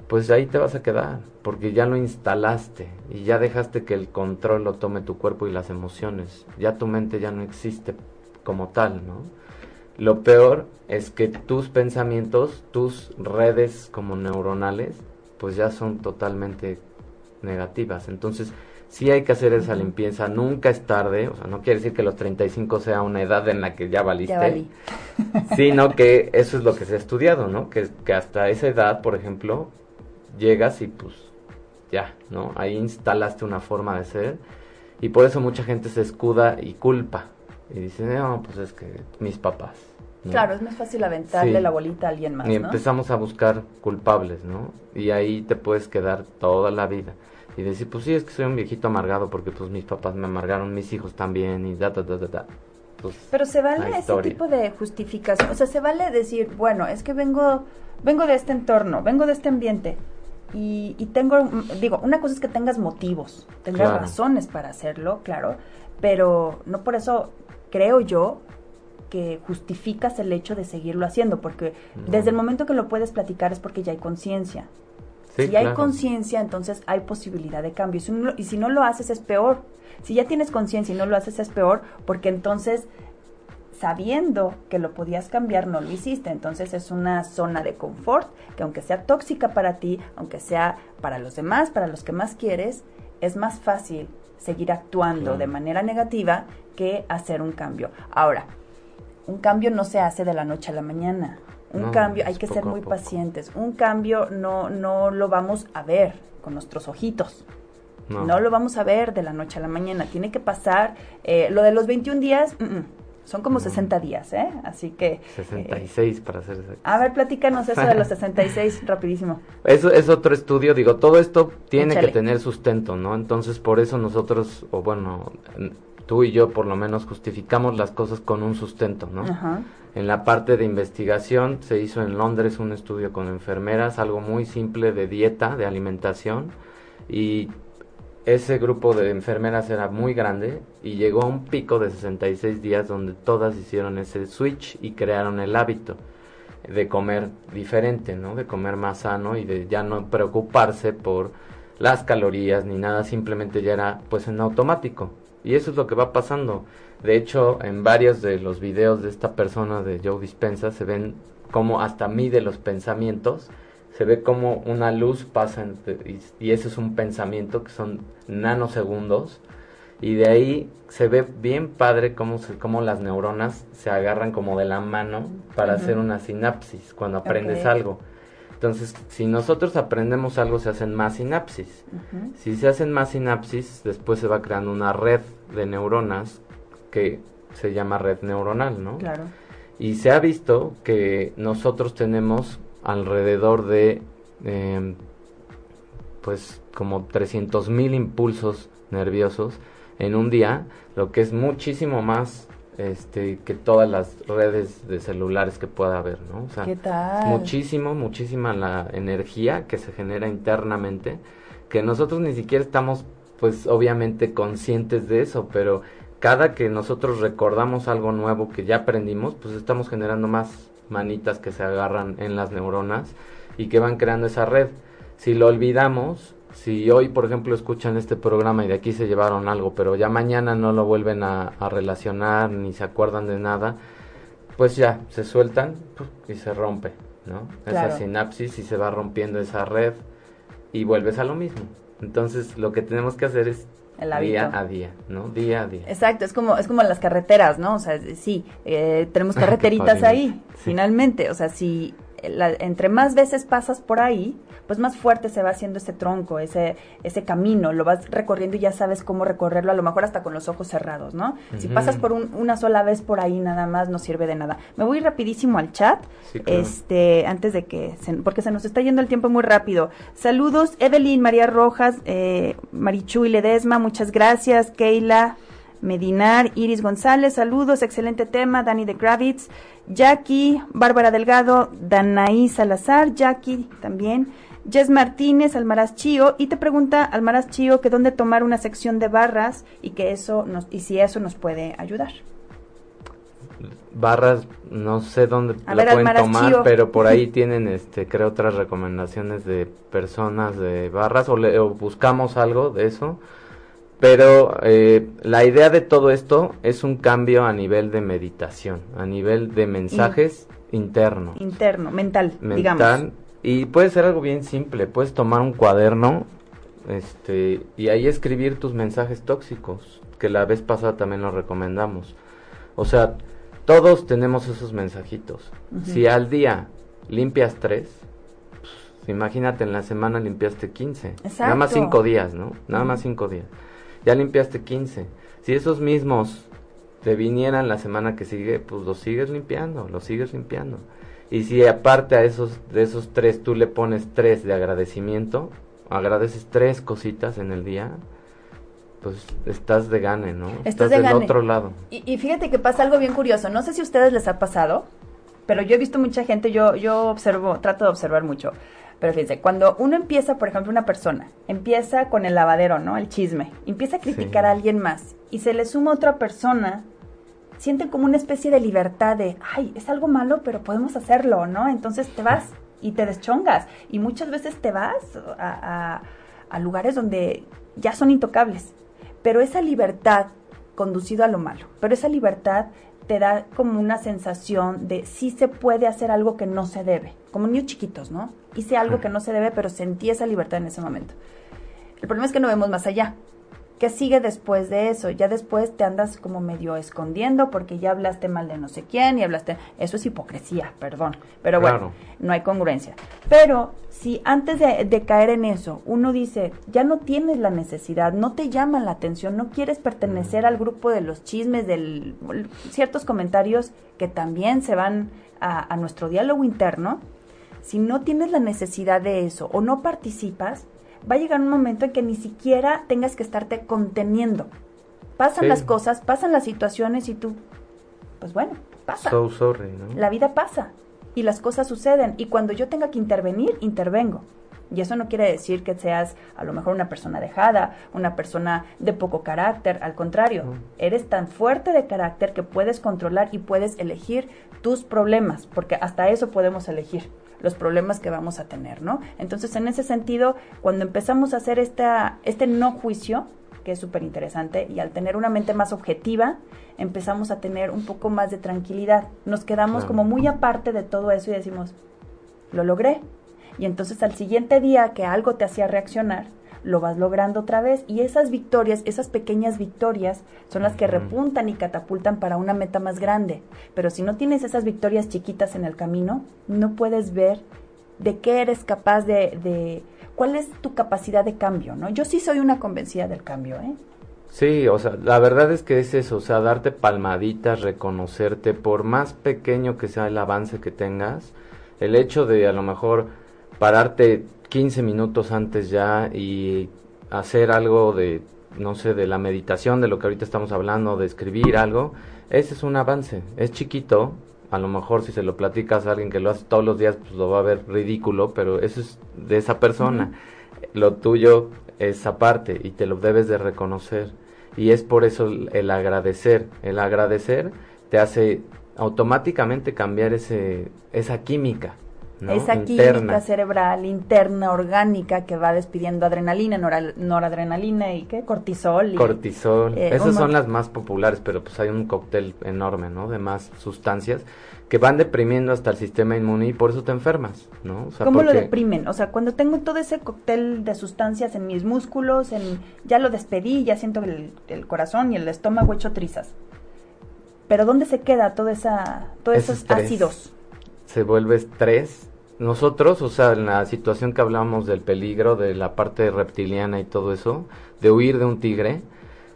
pues ahí te vas a quedar, porque ya lo instalaste y ya dejaste que el control lo tome tu cuerpo y las emociones. Ya tu mente ya no existe como tal, ¿no? Lo peor es que tus pensamientos, tus redes como neuronales, pues ya son totalmente negativas. Entonces, sí hay que hacer esa limpieza, nunca es tarde, o sea, no quiere decir que los 35 sea una edad en la que ya valiste, ya sino que eso es lo que se ha estudiado, ¿no? Que, que hasta esa edad, por ejemplo, llegas y pues ya, ¿no? Ahí instalaste una forma de ser y por eso mucha gente se escuda y culpa y dice, no, pues es que mis papás. Claro, es más fácil aventarle la bolita a alguien más. Y empezamos a buscar culpables, ¿no? Y ahí te puedes quedar toda la vida y decir, pues sí, es que soy un viejito amargado porque pues mis papás me amargaron, mis hijos también y da, da, da, da, Pues, Pero se vale ese tipo de justificación, o sea, se vale decir, bueno, es que vengo, vengo de este entorno, vengo de este ambiente y, y tengo, digo, una cosa es que tengas motivos, tengas razones para hacerlo, claro, pero no por eso creo yo que justificas el hecho de seguirlo haciendo, porque desde el momento que lo puedes platicar es porque ya hay conciencia si hay conciencia, entonces hay posibilidad de cambio. y si no lo haces es peor. Si ya tienes conciencia y no lo haces es peor, porque entonces sabiendo que lo podías cambiar, no lo hiciste. Entonces es una zona de confort que aunque sea tóxica para ti, aunque sea para los demás, para los que más quieres, es más fácil seguir actuando de manera negativa que hacer un cambio. Ahora, un cambio no se hace de la noche a la mañana. Un cambio, hay que ser muy pacientes. Un cambio no, no lo vamos a ver con nuestros ojitos. No. lo vamos a ver de la noche a la mañana. Tiene que pasar. Eh, lo de los 21 días, mm, mm, son como 60 días, ¿eh? Así que... 66 eh, para ser exacto. A ver, platícanos eso de los 66 rapidísimo. Eso es otro estudio, digo, todo esto tiene que tener sustento, ¿no? Entonces, por eso nosotros, o bueno, tú y yo por lo menos justificamos las cosas con un sustento, ¿no? Ajá. En la parte de investigación se hizo en Londres un estudio con enfermeras, algo muy simple de dieta, de alimentación, y ese grupo de enfermeras era muy grande y llegó a un pico de 66 días donde todas hicieron ese switch y crearon el hábito de comer diferente, ¿no? De comer más sano y de ya no preocuparse por las calorías ni nada, simplemente ya era pues en automático. Y eso es lo que va pasando. De hecho, en varios de los videos de esta persona de Joe Dispensa se ven como hasta mide los pensamientos se ve como una luz pasa y, eso es un pensamiento que son nanosegundos y de ahí se ve bien padre cómo, se, cómo las neuronas se agarran como de la mano para hacer una sinapsis cuando aprendes algo. Entonces, si nosotros aprendemos algo, se hacen más sinapsis. Si se hacen más sinapsis, después se va creando una red de neuronas que se llama red neuronal, ¿no? Claro. Y se ha visto que nosotros tenemos alrededor de em, pues como 300 mil impulsos nerviosos en un día, lo que es muchísimo más este, que todas las redes de celulares que pueda haber, ¿no? O sea, ¿Qué tal? muchísimo, muchísima la energía que se genera internamente, que nosotros ni siquiera estamos, pues obviamente conscientes de eso, pero cada que nosotros recordamos algo nuevo que ya aprendimos, pues estamos generando más manitas que se agarran en las neuronas y que van creando esa red. Si lo olvidamos, si hoy, por ejemplo, escuchan este programa y de aquí se llevaron algo, pero ya mañana no lo vuelven a, relacionar ni se acuerdan de nada, pues ya se sueltan y se rompe, ¿no? Esa sinapsis y se va rompiendo esa red y vuelves a lo mismo. Entonces, lo que tenemos que hacer es día a día, ¿no? Día a día. Exacto, es como, es como las carreteras, ¿no? O sea, sí, eh, tenemos carreteritas ahí, finalmente. O sea, si entre más veces pasas por ahí, pues más fuerte se va haciendo ese tronco, ese, ese camino, lo vas recorriendo y ya sabes cómo recorrerlo, a lo mejor hasta con los ojos cerrados, ¿no? Si pasas por una sola vez por ahí nada más, no sirve de nada. Me voy rapidísimo al chat, este, antes de que, porque se nos está yendo el tiempo muy rápido. Saludos, Evelyn, María Rojas, eh, Marichu y Ledesma, muchas gracias, Keila. Medinar, Iris González, saludos, excelente tema, Dani de Gravitz, Jackie, Bárbara Delgado, Danaí Salazar, Jackie también, Jess Martínez, Almaraz Chío, y te pregunta Almaraz Chío que dónde tomar una sección de barras y que eso nos, y si eso nos puede ayudar. Barras, no sé dónde lo pueden tomar, pero por ahí tienen, este, creo, otras recomendaciones de personas de barras o, o buscamos algo de eso. Pero eh, la idea de todo esto es un cambio a nivel de meditación, a nivel de mensajes internos. Interno, mental, mental digamos. Y puede ser algo bien simple, puedes tomar un cuaderno este, y ahí escribir tus mensajes tóxicos, que la vez pasada también lo recomendamos. O sea, todos tenemos esos mensajitos. Si al día limpias tres, pues, imagínate en la semana limpiaste 15. Exacto. Nada más cinco días, ¿no? Nada más cinco días. Ya limpiaste 15. Si esos mismos te vinieran la semana que sigue, pues los sigues limpiando, los sigues limpiando. Y si aparte a esos, de esos tres tú le pones tres de agradecimiento, agradeces tres cositas en el día, pues estás de gane, ¿no? Estás, del otro lado. Y, fíjate que pasa algo bien curioso. No sé si a ustedes les ha pasado, pero yo he visto mucha gente, yo, yo observo, trato de observar mucho. Pero fíjense, cuando uno empieza, por ejemplo, una persona, empieza con el lavadero, ¿no? El chisme, empieza a criticar a alguien más y se le suma otra persona sienten como una especie de libertad de, ay, es algo malo, pero podemos hacerlo, ¿no? Entonces te vas y te deschongas. Y muchas veces te vas a, lugares donde ya son intocables. Pero esa libertad conducido a lo malo, pero esa libertad te da como una sensación de sí se puede hacer algo que no se debe, como niños chiquitos, ¿no? Hice algo que no se debe, pero sentí esa libertad en ese momento. El problema es que no vemos más allá. ¿Qué sigue después de eso? Ya después te andas como medio escondiendo porque ya hablaste mal de no sé quién y hablaste... Eso es hipocresía, perdón. Pero bueno, no hay congruencia. Pero si antes de, caer en eso uno dice, ya no tienes la necesidad, no te llama la atención, no quieres pertenecer al grupo de los chismes, de ciertos comentarios que también se van a nuestro diálogo interno, si no tienes la necesidad de eso o no participas, va a llegar un momento en que ni siquiera tengas que estarte conteniendo. Pasan las cosas, pasan las situaciones y tú, pues bueno, pasa. So sorry, La vida pasa y las cosas suceden y cuando yo tenga que intervenir, intervengo. Y eso no quiere decir que seas a lo mejor una persona dejada, una persona de poco carácter, al contrario, eres tan fuerte de carácter que puedes controlar y puedes elegir tus problemas, porque hasta eso podemos elegir los problemas que vamos a tener, ¿no? Entonces, en ese sentido, cuando empezamos a hacer esta, este no juicio, que es súper interesante, y al tener una mente más objetiva, empezamos a tener un poco más de tranquilidad. Nos quedamos como muy aparte de todo eso y decimos, lo logré. Y entonces al siguiente día que algo te hacía reaccionar, lo vas logrando otra vez y esas victorias, esas pequeñas victorias son las que repuntan y catapultan para una meta más grande. Pero si no tienes esas victorias chiquitas en el camino, no puedes ver de qué eres capaz de, de cuál es tu capacidad de cambio, ¿no? Yo sí soy una convencida del cambio, ¿eh? Sí, o sea, la verdad es que es eso, o sea, darte palmaditas, reconocerte, por más pequeño que sea el avance que tengas, el hecho de a lo mejor pararte 15 minutos antes ya y hacer algo de, no sé, de la meditación, de lo que ahorita estamos hablando, de escribir algo, ese es un avance. Es chiquito, a lo mejor si se lo platicas a alguien que lo hace todos los días, pues lo va a ver ridículo, pero eso es de esa persona. Lo tuyo es aparte y te lo debes de reconocer. Y es por eso el agradecer. El agradecer te hace automáticamente cambiar ese, esa química esa química cerebral interna, orgánica, que va despidiendo adrenalina, noradrenalina y qué, cortisol. cortisol. Eh, Esas son las más populares, pero pues hay un cóctel enorme, ¿no? De más sustancias que van deprimiendo hasta el sistema inmune y por eso te enfermas, ¿no? ¿Cómo lo deprimen? O sea, cuando tengo todo ese cóctel de sustancias en mis músculos, en ya lo despedí, ya siento el, el corazón y el estómago hecho trizas. Pero ¿dónde se queda toda esa, todos esos ácidos? Se vuelve estrés nosotros, o sea, en la situación que hablamos del peligro, de la parte reptiliana y todo eso, de huir de un tigre,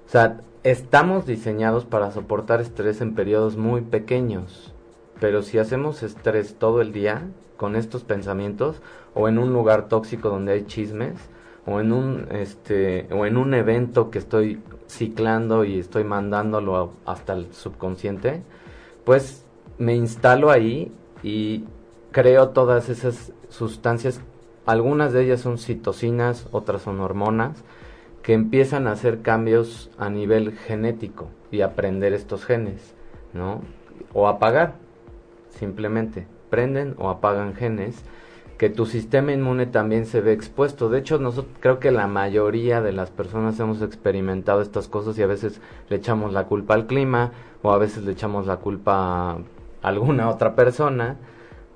o sea, estamos diseñados para soportar estrés en periodos muy pequeños, pero si hacemos estrés todo el día con estos pensamientos, o en un lugar tóxico donde hay chismes, o en un, este, o en un evento que estoy ciclando y estoy mandándolo hasta el subconsciente, pues me instalo ahí y creo todas esas sustancias, algunas de ellas son citocinas, otras son hormonas, que empiezan a hacer cambios a nivel genético y aprender estos genes, ¿no? O apagar, simplemente, prenden o apagan genes que tu sistema inmune también se ve expuesto. De hecho, nosotros creo que la mayoría de las personas hemos experimentado estas cosas y a veces le echamos la culpa al clima o a veces le echamos la culpa a alguna otra persona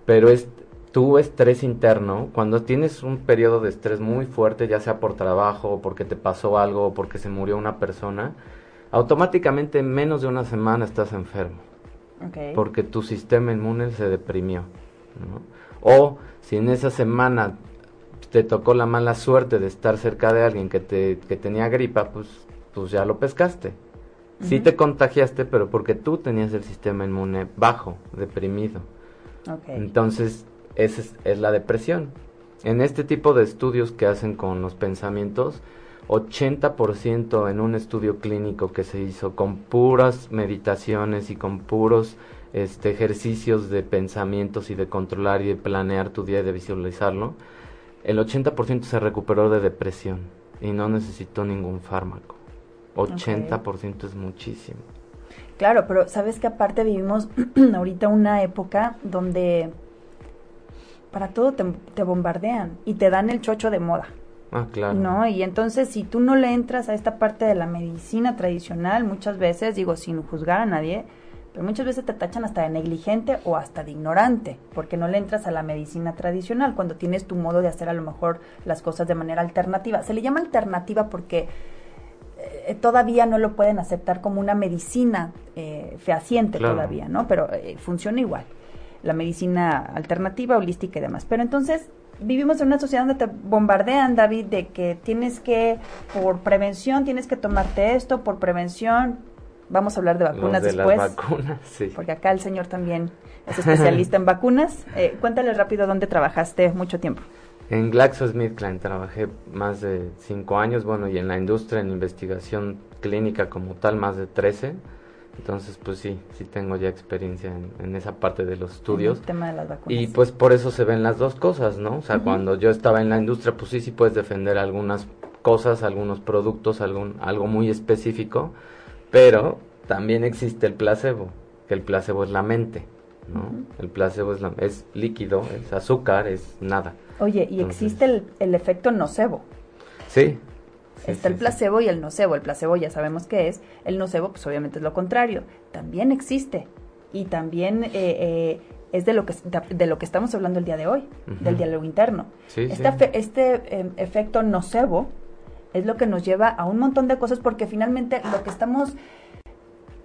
pero es tu estrés interno, cuando tienes un periodo de estrés muy fuerte, ya sea por trabajo, o porque te pasó algo, o porque se murió una persona, automáticamente en menos de una semana estás enfermo. Porque tu sistema inmune se deprimió. O si en esa semana te tocó la mala suerte de estar cerca de alguien que, te, que tenía gripa, pues, pues ya lo pescaste. Sí te contagiaste, pero porque tú tenías el sistema inmune bajo, deprimido. Entonces, esa es, la depresión. En este tipo de estudios que hacen con los pensamientos, 80% en un estudio clínico que se hizo con puras meditaciones y con puros este, ejercicios de pensamientos y de controlar y de planear tu día y de visualizarlo, el 80% se recuperó de depresión y no necesitó ningún fármaco. 80% es muchísimo. Claro, pero sabes que aparte vivimos ahorita una época donde para todo te, bombardean y te dan el chocho de moda. Ah, claro. ¿No? Y entonces si tú no le entras a esta parte de la medicina tradicional, muchas veces, digo, sin juzgar a nadie, pero muchas veces te tachan hasta de negligente o hasta de ignorante, porque no le entras a la medicina tradicional cuando tienes tu modo de hacer a lo mejor las cosas de manera alternativa. Se le llama alternativa porque eh, todavía no lo pueden aceptar como una medicina eh, fehaciente todavía, ¿no? Pero eh, funciona igual, la medicina alternativa, holística y demás. Pero entonces vivimos en una sociedad donde te bombardean, David, de que tienes que, por prevención, tienes que tomarte esto, por prevención, vamos a hablar de vacunas de después. Las vacunas, sí. Porque acá el señor también es especialista en vacunas. Eh, cuéntale rápido dónde trabajaste mucho tiempo. En GlaxoSmithKline trabajé más de cinco años, bueno, y en la industria, en investigación clínica como tal, más de 13. Entonces, pues sí, sí tengo ya experiencia en, esa parte de los estudios. el tema de las vacunas. Y pues por eso se ven las dos cosas, ¿no? O sea, cuando yo estaba en la industria, pues sí, sí puedes defender algunas cosas, algunos productos, algún, algo muy específico, pero también existe el placebo, que el placebo es la mente, ¿no? El placebo es, la, es líquido, es azúcar, es nada. Oye, y existe el, el efecto nocebo. Sí, Está el placebo y el nocebo. El placebo ya sabemos qué es. El nocebo, pues obviamente es lo contrario. También existe. Y también eh, eh, es de lo, que, de, lo que estamos hablando el día de hoy, del diálogo interno. este, este em, efecto nocebo es lo que nos lleva a un montón de cosas porque finalmente lo que estamos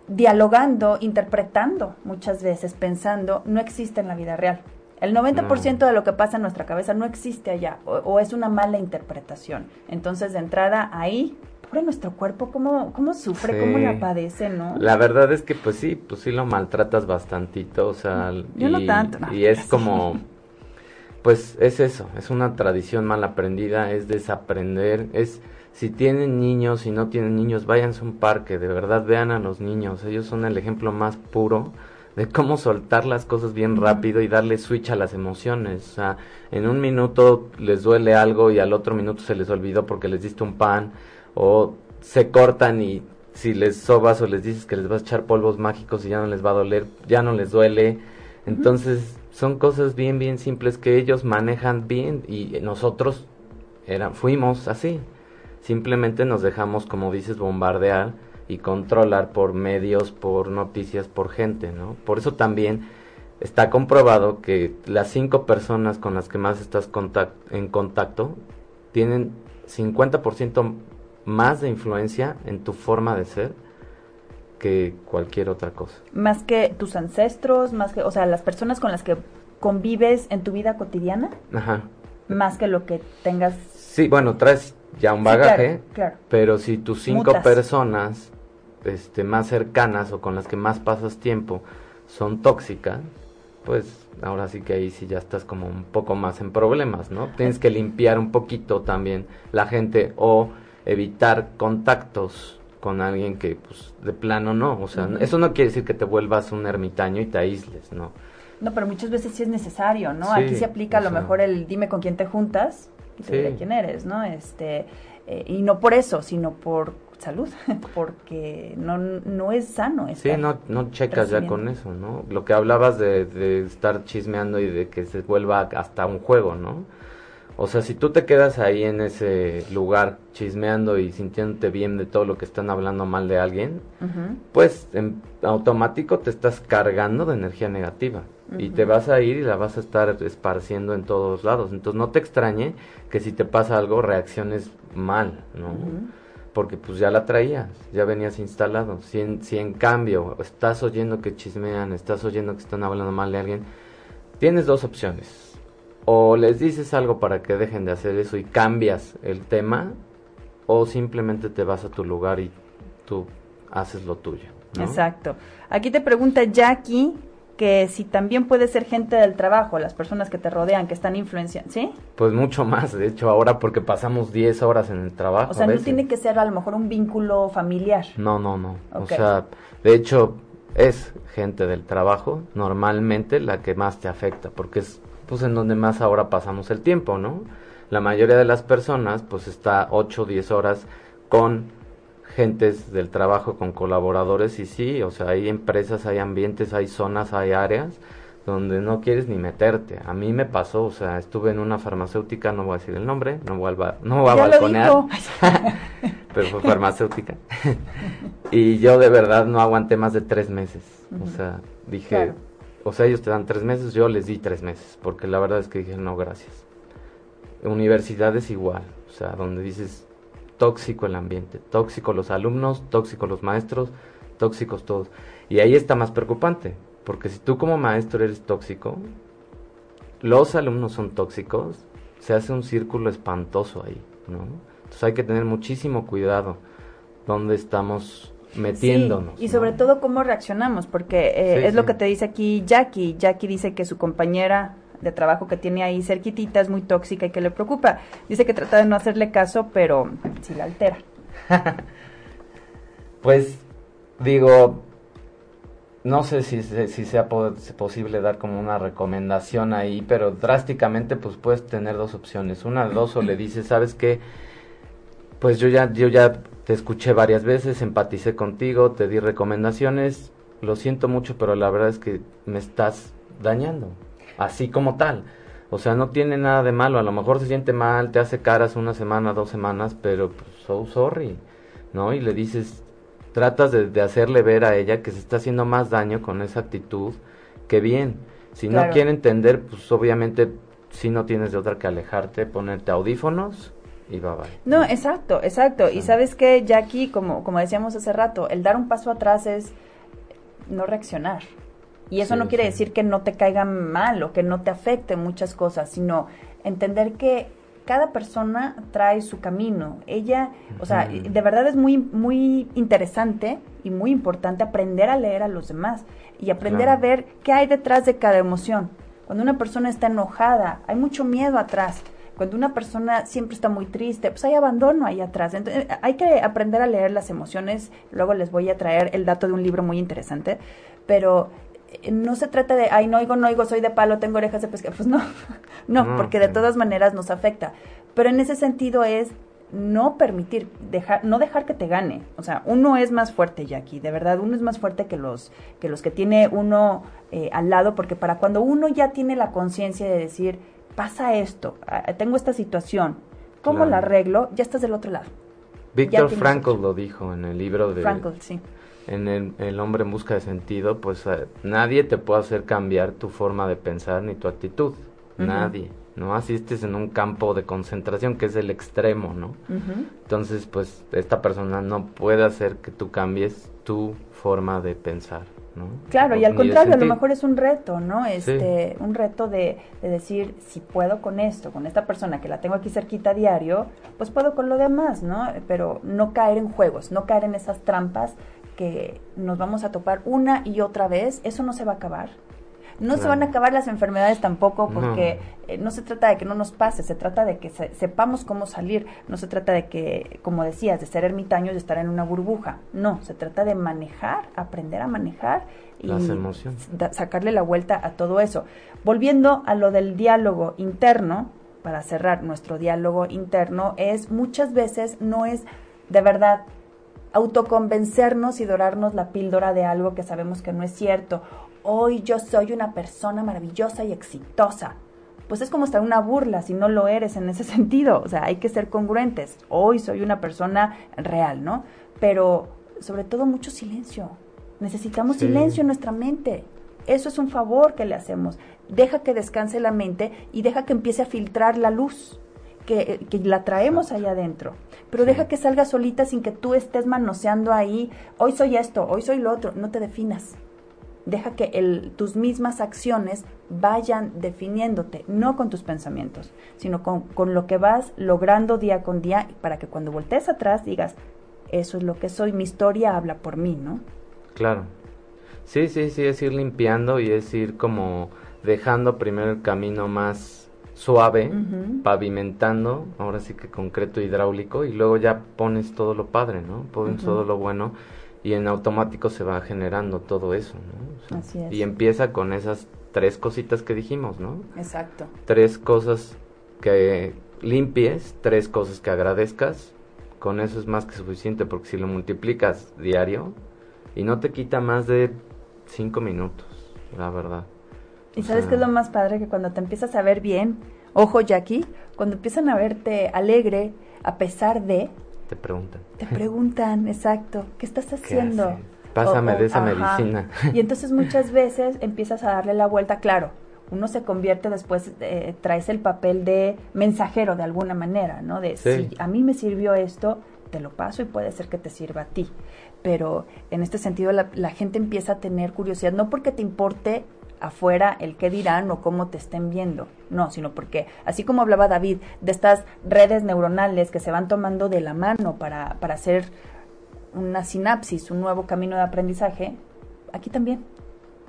dialogando, interpretando muchas veces, pensando, no existe en la vida real. El 90% de lo que pasa en nuestra cabeza no existe allá o, es una mala interpretación. Entonces, de entrada, ahí, pobre nuestro cuerpo, cómo, cómo sufre, cómo la padece, ¿no? La verdad es que, pues sí, pues sí lo maltratas bastantito, o sea... Yo y, no tanto. y es como... Pues es eso, es una tradición mal aprendida, es desaprender, es... Si tienen niños, si no tienen niños, váyanse a un parque, de verdad vean a los niños, ellos son el ejemplo más puro de cómo soltar las cosas bien rápido y darle switch a las emociones. O sea, en un minuto les duele algo y al otro minuto se les olvidó porque les diste un pan o se cortan y si les sobas o les dices que les vas a echar polvos mágicos y ya no les va a doler, ya no les duele. Entonces, son cosas bien bien simples que ellos manejan bien y nosotros era, fuimos así. Simplemente nos dejamos, como dices, bombardear y controlar por medios, por noticias, por gente, ¿no? Por eso también está comprobado que las cinco personas con las que más estás en contacto tienen 50% más de influencia en tu forma de ser que cualquier otra cosa. Más que tus ancestros, más que, o sea, las personas con las que convives en tu vida cotidiana. Ajá. Más que lo que tengas. Sí, bueno, traes ya un bagaje, claro, pero si tus cinco personas este, más cercanas o con las que más pasas tiempo son tóxicas, pues ahora sí que ahí sí ya estás como un poco más en problemas, ¿no? Tienes que limpiar un poquito también la gente o evitar contactos con alguien que pues de plano no, o sea, eso no quiere decir que te vuelvas un ermitaño y te aísles, ¿no? No, pero muchas veces sí es necesario, ¿no? Aquí se aplica a lo mejor el dime con quién te juntas diré quién eres, ¿no? Este, eh, y no por eso, sino por salud, porque no, no es sano. Sí, no, no checas ya con eso, ¿no? Lo que hablabas de, de estar chismeando y de que se vuelva hasta un juego, ¿no? O sea, si tú te quedas ahí en ese lugar chismeando y sintiéndote bien de todo lo que están hablando mal de alguien, pues en automático te estás cargando de energía negativa y te vas a ir y la vas a estar esparciendo en todos lados. Entonces no te extrañe que si te pasa algo reacciones mal, ¿no? porque pues ya la traías, ya venías instalado. Si en, si en cambio estás oyendo que chismean, estás oyendo que están hablando mal de alguien, tienes dos opciones. O les dices algo para que dejen de hacer eso y cambias el tema, o simplemente te vas a tu lugar y tú haces lo tuyo. Exacto. Aquí te pregunta Jackie que si también puede ser gente del trabajo, las personas que te rodean, que están influenciando, ¿sí? Pues mucho más, de hecho, ahora porque pasamos 10 horas en el trabajo. O sea, no tiene que ser a lo mejor un vínculo familiar. No, no, no. O sea, de hecho, es gente del trabajo, normalmente la que más te afecta, porque es pues en donde más ahora pasamos el tiempo, ¿no? La mayoría de las personas pues está 8 o 10 horas con gentes del trabajo con colaboradores y sí, o sea, hay empresas, hay ambientes, hay zonas, hay áreas donde no quieres ni meterte. A mí me pasó, o sea, estuve en una farmacéutica, no voy a decir el nombre, no voy a, no voy a balconear, pero fue farmacéutica. y yo de verdad no aguanté más de tres meses. O sea, dije, o sea, ellos te dan tres meses, yo les di tres meses, porque la verdad es que dije, no, gracias. Universidades igual, o sea, donde dices, tóxico el ambiente, tóxico los alumnos, tóxico los maestros, tóxicos todos. Y ahí está más preocupante, porque si tú como maestro eres tóxico, los alumnos son tóxicos, se hace un círculo espantoso ahí, ¿no? Entonces hay que tener muchísimo cuidado donde estamos metiéndonos. y sobre todo cómo reaccionamos, porque eh, es lo que te dice aquí Jackie. Jackie dice que su compañera de trabajo que tiene ahí cerquitita es muy tóxica y que le preocupa. Dice que trata de no hacerle caso, pero sí la altera. pues digo, no sé si, si sea posible dar como una recomendación ahí, pero drásticamente pues puedes tener dos opciones. Una dos o le dices, ¿sabes qué? Pues yo ya, yo ya te escuché varias veces, empaticé contigo, te di recomendaciones, lo siento mucho, pero la verdad es que me estás dañando, así como tal. O sea, no tiene nada de malo, a lo mejor se siente mal, te hace caras una semana, dos semanas, pero pues, so sorry, ¿no? Y le dices, tratas de, hacerle ver a ella que se está haciendo más daño con esa actitud que bien. Si no quiere entender, pues obviamente si no tienes de otra que alejarte, ponerte audífonos y bye bye. No, exacto, exacto. Y sabes que, Jackie, como, como decíamos hace rato, el dar un paso atrás es no reaccionar. Y eso no quiere decir que no te caiga mal o que no te afecte muchas cosas, sino entender que cada persona trae su camino. Ella, o sea, de verdad es muy, muy interesante y muy importante aprender a leer a los demás y aprender a ver qué hay detrás de cada emoción. Cuando una persona está enojada, hay mucho miedo atrás. Cuando una persona siempre está muy triste, pues hay abandono ahí atrás. Entonces, hay que aprender a leer las emociones. Luego les voy a traer el dato de un libro muy interesante. Pero eh, no se trata de, ay, no oigo, no oigo, soy de palo, tengo orejas de pescado. Pues no, no, porque de todas maneras nos afecta. Pero en ese sentido es no permitir, dejar, no dejar que te gane. O sea, uno es más fuerte, Jackie, de verdad, uno es más fuerte que los que, los que tiene uno eh, al lado, porque para cuando uno ya tiene la conciencia de decir, pasa esto, tengo esta situación, ¿cómo la arreglo? Ya estás del otro lado. Víctor Frankl lo dijo en el libro de... Frankl, sí. En el, hombre en busca de sentido, pues eh, nadie te puede hacer cambiar tu forma de pensar ni tu actitud. Nadie. ¿no? Asistes en un campo de concentración que es el extremo, ¿no? Entonces, pues esta persona no puede hacer que tú cambies tu forma de pensar. Claro, y al contrario, a lo mejor es un reto, ¿no? Este, un reto de, decir, si puedo con esto, con esta persona que la tengo aquí cerquita a diario, pues puedo con lo demás, ¿no? Pero no caer en juegos, no caer en esas trampas que nos vamos a topar una y otra vez, eso no se va a acabar. No se van a acabar las enfermedades tampoco porque eh, no. se trata de que no nos pase, se trata de que sepamos cómo salir, no se trata de que, como decías, de ser ermitaños, de estar en una burbuja, no, se trata de manejar, aprender a manejar y sacarle la vuelta a todo eso. Volviendo a lo del diálogo interno, para cerrar nuestro diálogo interno, es muchas veces no es de verdad autoconvencernos y dorarnos la píldora de algo que sabemos que no es cierto hoy yo soy una persona maravillosa y exitosa. Pues es como estar una burla si no lo eres en ese sentido. O sea, hay que ser congruentes. Hoy soy una persona real, ¿no? Pero sobre todo mucho silencio. Necesitamos silencio en nuestra mente. Eso es un favor que le hacemos. Deja que descanse la mente y deja que empiece a filtrar la luz. Que, que, la traemos allá adentro. Pero deja que salga solita sin que tú estés manoseando ahí, hoy soy esto, hoy soy lo otro, no te definas deja que el, tus mismas acciones vayan definiéndote, no con tus pensamientos, sino con, con, lo que vas logrando día con día para que cuando voltees atrás digas, eso es lo que soy, mi historia habla por mí, ¿no? Claro. Sí, sí, sí, es ir limpiando y es ir como dejando primero el camino más suave, pavimentando, ahora sí que concreto hidráulico, y luego ya pones todo lo padre, ¿no? Pones todo lo bueno y en automático se va generando todo eso, ¿no? Así es. Y empieza con esas tres cositas que dijimos, ¿no? Exacto. Tres cosas que limpies, tres cosas que agradezcas, con eso es más que suficiente porque si lo multiplicas diario y no te quita más de cinco minutos, la verdad. Y sabes qué es lo más padre que cuando te empiezas a ver bien, ojo Jackie, cuando empiezan a verte alegre a pesar de, te preguntan. Te preguntan, exacto, ¿qué estás haciendo? Pásame de esa medicina. Y entonces muchas veces empiezas a darle la vuelta, claro, uno se convierte después, eh, traes el papel de mensajero de alguna manera, ¿no? De si a mí me sirvió esto, te lo paso y puede ser que te sirva a ti. Pero en este sentido la, la gente empieza a tener curiosidad, no porque te importe afuera el qué dirán o cómo te estén viendo, no, sino porque, así como hablaba David, de estas redes neuronales que se van tomando de la mano para, para hacer una sinapsis, un nuevo camino de aprendizaje, aquí también,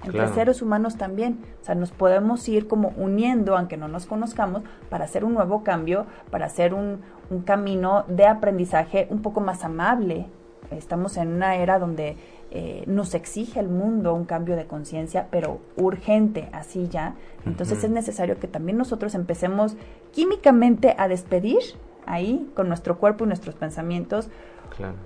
entre seres humanos también. O sea, nos podemos ir como uniendo, aunque no nos conozcamos, para hacer un nuevo cambio, para hacer un, un camino de aprendizaje un poco más amable. Estamos en una era donde eh, nos exige el mundo un cambio de conciencia, pero urgente, así ya. Entonces es necesario que también nosotros empecemos químicamente a despedir ahí con nuestro cuerpo y nuestros pensamientos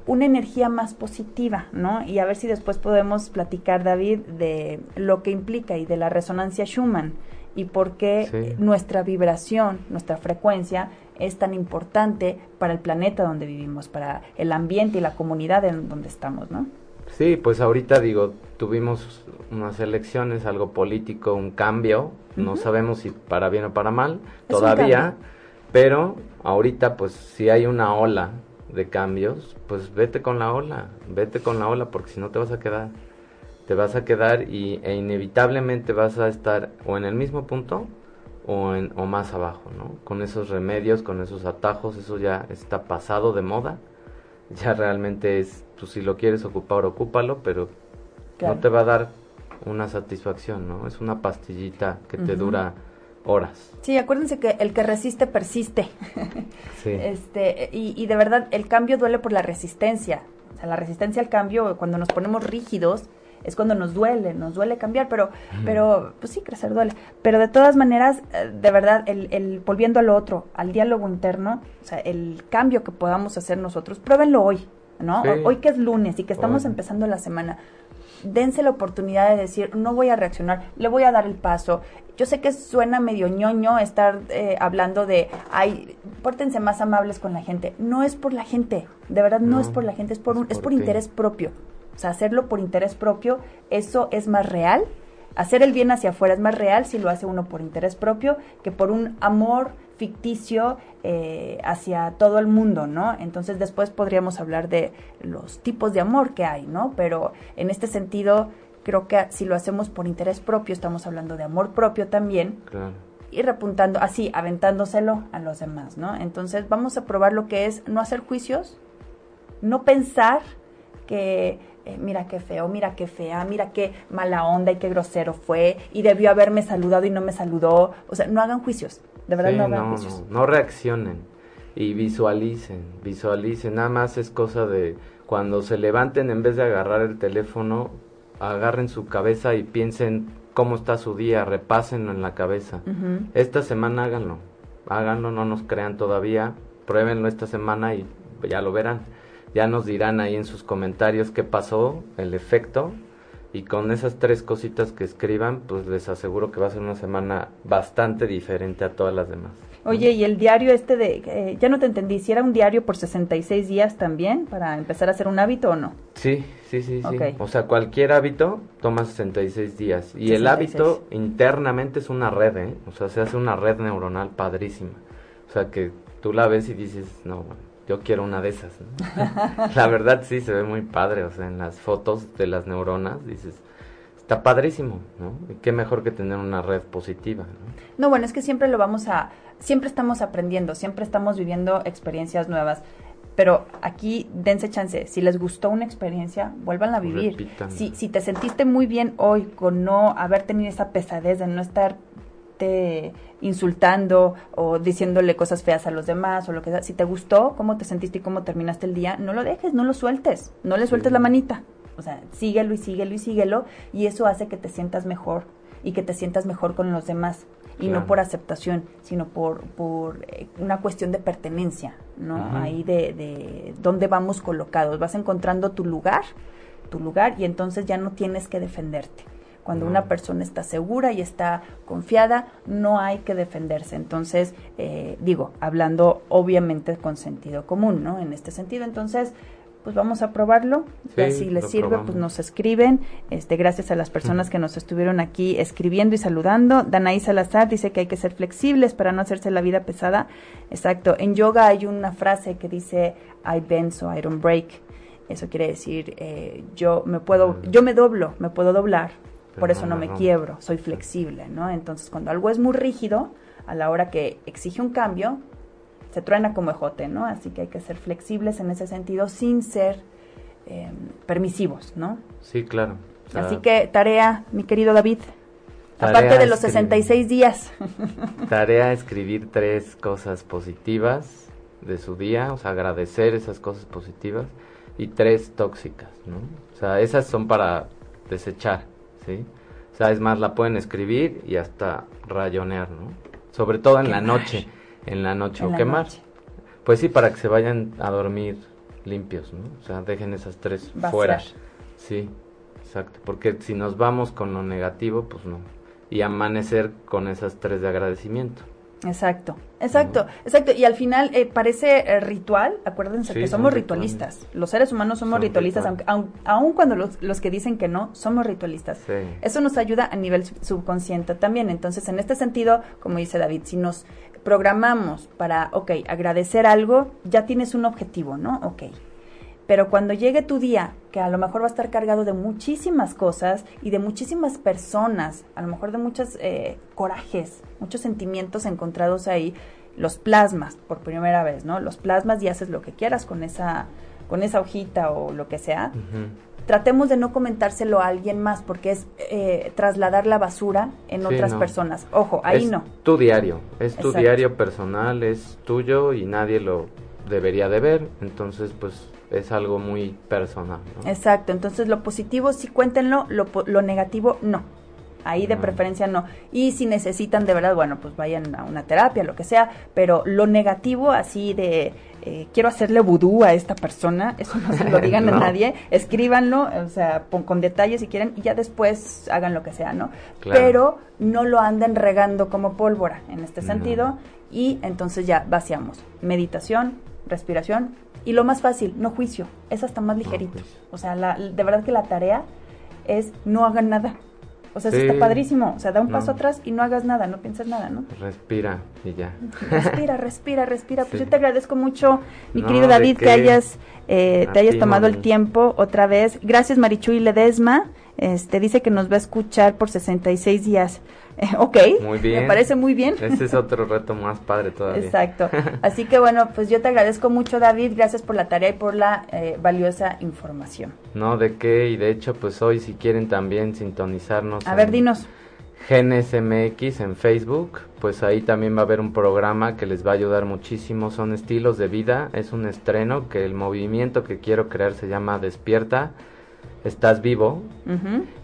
una energía más positiva, ¿no? Y a ver si después podemos platicar, David, de lo que implica y de la resonancia Schumann y por qué nuestra vibración, nuestra frecuencia es tan importante para el planeta donde vivimos, para el ambiente y la comunidad en donde estamos, ¿no? Sí, pues ahorita digo, tuvimos unas elecciones, algo político, un cambio, no sabemos si para bien o para mal todavía, pero ahorita pues si hay una ola de cambios, pues vete con la ola, vete con la ola porque si no te vas a quedar, te vas a quedar y, e inevitablemente vas a estar o en el mismo punto o, en, o más abajo, ¿no? Con esos remedios, con esos atajos, eso ya está pasado de moda, ya realmente es pues si lo quieres ocupar, ocúpalo, pero no te va a dar una satisfacción, ¿no? Es una pastillita que te dura horas. Sí, acuérdense que el que resiste persiste. sí. Este, y, y de verdad, el cambio duele por la resistencia. O sea, la resistencia al cambio, cuando nos ponemos rígidos, es cuando nos duele, nos duele cambiar, pero, pero, pues sí, crecer duele. Pero de todas maneras, eh, de verdad, el, el, volviendo a lo otro, al diálogo interno, o sea, el cambio que podamos hacer nosotros, pruébenlo hoy, ¿no? Hoy que es lunes y que estamos empezando la semana, dense la oportunidad de decir, no voy a reaccionar, le voy a dar el paso. Yo sé que suena medio ñoño estar eh, hablando de, ay, pórtense más amables con la gente. No es por la gente, de verdad no, es por la gente, es por, un, es por interés propio. O sea, hacerlo por interés propio, eso es más real. Hacer el bien hacia afuera es más real si lo hace uno por interés propio que por un amor ficticio eh, hacia todo el mundo, ¿no? Entonces después podríamos hablar de los tipos de amor que hay, ¿no? Pero en este sentido, creo que si lo hacemos por interés propio, estamos hablando de amor propio también. Claro. Y repuntando, así, aventándoselo a los demás, ¿no? Entonces vamos a probar lo que es no hacer juicios, no pensar que eh, mira qué feo, mira qué fea, mira qué mala onda y qué grosero fue y debió haberme saludado y no me saludó. O sea, no hagan juicios, de verdad no hagan juicios. No, no reaccionen y visualicen, visualicen. Nada más es cosa de cuando se levanten en vez de agarrar el teléfono, agarren su cabeza y piensen cómo está su día, repásenlo en la cabeza. Esta semana háganlo, háganlo, no nos crean todavía, pruébenlo esta semana y ya lo verán. Ya nos dirán ahí en sus comentarios qué pasó, el efecto. Y con esas tres cositas que escriban, pues les aseguro que va a ser una semana bastante diferente a todas las demás. Oye, ¿y el diario este de, eh, ya no te entendí, si era un diario por 66 días también para empezar a hacer un hábito o no? Sí, sí, sí, sí. O sea, cualquier hábito toma 66 días. Y el hábito internamente es una red, ¿eh? O sea, se hace una red neuronal padrísima. O sea, que tú la ves y dices, no, yo quiero una de esas. la verdad sí se ve muy padre, o sea, en las fotos de las neuronas dices, está padrísimo, ¿no? Y qué mejor que tener una red positiva, ¿no? No, bueno, es que siempre lo vamos a, siempre estamos aprendiendo, siempre estamos viviendo experiencias nuevas. Pero aquí dense chance, si les gustó una experiencia, vuelvan a vivir. Si, si te sentiste muy bien hoy con no haber tenido esa pesadez de no estar insultando o diciéndole cosas feas a los demás o lo que sea. Si te gustó cómo te sentiste y cómo terminaste el día, no lo dejes, no lo sueltes, no le sueltes la manita. O sea, síguelo y síguelo y síguelo y eso hace que te sientas mejor y que te sientas mejor con los demás y no por aceptación, sino por, por eh, una cuestión de pertenencia, ¿no? Ahí de, de dónde vamos colocados. Vas encontrando tu lugar, tu lugar y entonces ya no tienes que defenderte. Cuando una persona está segura y está confiada, no hay que defenderse. Entonces, eh, digo, hablando obviamente con sentido común, ¿no? En este sentido, entonces, pues vamos a probarlo. y si les sirve, pues nos escriben. Este, gracias a las personas que nos estuvieron aquí escribiendo y saludando. Danaí Salazar dice que hay que ser flexibles para no hacerse la vida pesada. Exacto. En yoga hay una frase que dice I bend so I don't break. Eso quiere decir eh, yo me puedo, yo me doblo, me puedo doblar, por eso no, me quiebro, soy flexible, ¿no? Entonces cuando algo es muy rígido, a la hora que exige un cambio, se truena como ejote, ¿no? Así que hay que ser flexibles en ese sentido sin ser em, permisivos, ¿no? Sí, claro. Así que tarea, mi querido David, aparte de los 66 días. Tarea escribir tres cosas positivas de su día, o sea, agradecer esas cosas positivas y tres tóxicas, ¿no? O sea, esas son para desechar, ¿sí? O sea, es más, la pueden escribir y hasta rayonear, ¿no? Sobre todo en la noche en la noche o quemar. Pues sí, para que se vayan a dormir limpios, ¿no? O sea, dejen esas tres fuera. Sí, exacto. Porque si nos vamos con lo negativo, pues no. Y amanecer con esas tres de agradecimiento. Exacto, exacto, exacto. Y al final eh, parece eh, ritual, acuérdense que somos ritualistas. Los seres humanos somos ritualistas, aun, cuando los, los, que dicen que no, somos ritualistas. Eso nos ayuda a nivel subconsciente también. Entonces, en este sentido, como dice David, si nos programamos para, ok, agradecer algo, ya tienes un objetivo, ¿no? Ok. Pero cuando llegue tu día, que a lo mejor va a estar cargado de muchísimas cosas y de muchísimas personas, a lo mejor de muchos eh, corajes, muchos sentimientos encontrados ahí, los plasmas por primera vez, ¿no? Los plasmas y haces lo que quieras con esa, con esa hojita o lo que sea tratemos de no comentárselo a alguien más porque es eh, trasladar la basura en otras personas. Ojo, ahí es no. Tu diario, es tu diario personal, es tuyo y nadie lo debería de ver, entonces pues es algo muy personal. Exacto, entonces lo positivo sí cuéntenlo, lo, lo negativo no. Ahí de preferencia no. Y si necesitan de verdad, bueno, pues vayan a una terapia, lo que sea, pero lo negativo así de eh, quiero hacerle vudú a esta persona, eso no se lo digan a nadie, escríbanlo, o sea, con detalles si quieren y ya después hagan lo que sea, ¿no? Pero no lo anden regando como pólvora en este sentido y entonces ya vaciamos. Meditación, respiración y lo más fácil, no juicio, es hasta más ligerito. O sea, la, de verdad que la tarea es no hagan nada o sea, eso está padrísimo. O sea, da un paso atrás y no hagas nada, no pienses nada, ¿no? Respira y ya. Respira, respira, respira. Pues yo te agradezco mucho, mi querido David, que hayas, eh, te hayas tomado el tiempo otra vez. Gracias, Marichuy Ledesma. Este, dice que nos va a escuchar por 66 días. ok, muy bien. me parece muy bien. Ese es otro reto más padre todavía. Exacto. Así que bueno, pues yo te agradezco mucho, David. Gracias por la tarea y por la eh, valiosa información. No, de qué. Y de hecho, pues hoy si quieren también sintonizarnos. A ver, dinos. GenesMX en Facebook, pues ahí también va a haber un programa que les va a ayudar muchísimo. Son estilos de vida, es un estreno que el movimiento que quiero crear se llama Despierta estás vivo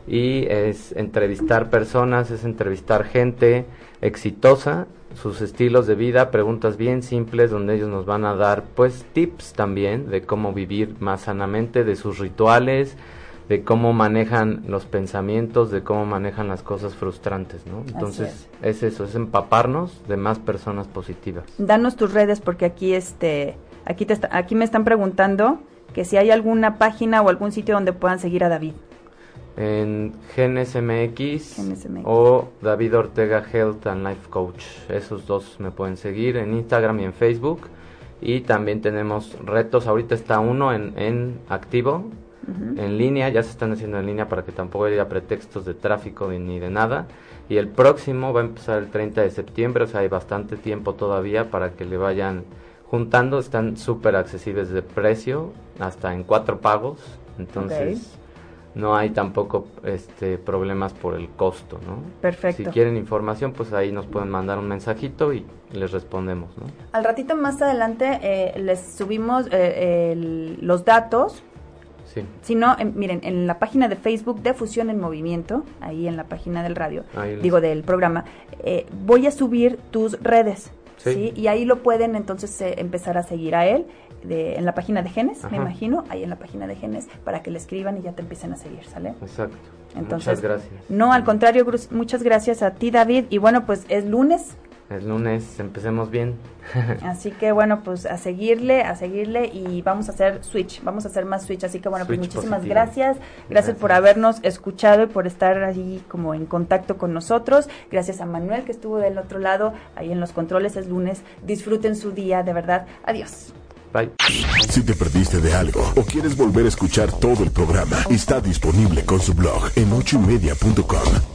y es entrevistar personas, es entrevistar gente exitosa, sus estilos de vida, preguntas bien simples donde ellos nos van a dar pues tips también de cómo vivir más sanamente, de sus rituales, de cómo manejan los pensamientos, de cómo manejan las cosas frustrantes, ¿no? Entonces es. eso, es empaparnos de más personas positivas. Danos tus redes porque aquí este aquí te aquí me están preguntando que si hay alguna página o algún sitio donde puedan seguir a David. En GenesMX, o David Ortega Health and Life Coach. Esos dos me pueden seguir en Instagram y en Facebook. Y también tenemos retos. Ahorita está uno en, en activo, en línea. Ya se están haciendo en línea para que tampoco haya pretextos de tráfico ni de nada. Y el próximo va a empezar el 30 de septiembre. O sea, hay bastante tiempo todavía para que le vayan juntando. Están súper accesibles de precio hasta en cuatro pagos, entonces no hay tampoco este problemas por el costo, ¿no? Perfecto. Si quieren información, pues ahí nos pueden mandar un mensajito y les respondemos, ¿no? Al ratito más adelante eh, les subimos eh, los datos. Sí. Si no, miren, en la página de Facebook de Fusión en Movimiento, ahí en la página del radio, digo del programa, eh, voy a subir tus redes. Sí. Y ahí lo pueden entonces empezar a seguir a él en la página de Genes, me imagino, ahí en la página de Genes, para que le escriban y ya te empiecen a seguir, ¿sale? Exacto. Entonces, muchas gracias. No, al contrario, muchas gracias a ti, David. Y bueno, pues es lunes, el lunes empecemos bien. así que bueno, pues a seguirle, a seguirle y vamos a hacer switch, vamos a hacer más switch. Así que bueno, pues muchísimas gracias. gracias. por habernos escuchado y por estar ahí como en contacto con nosotros. Gracias a Manuel que estuvo del otro lado, ahí en los controles es lunes. Disfruten su día, de verdad. Adiós. Bye. Si te perdiste de algo o quieres volver a escuchar todo el programa, está disponible con su blog en ochoymedia.com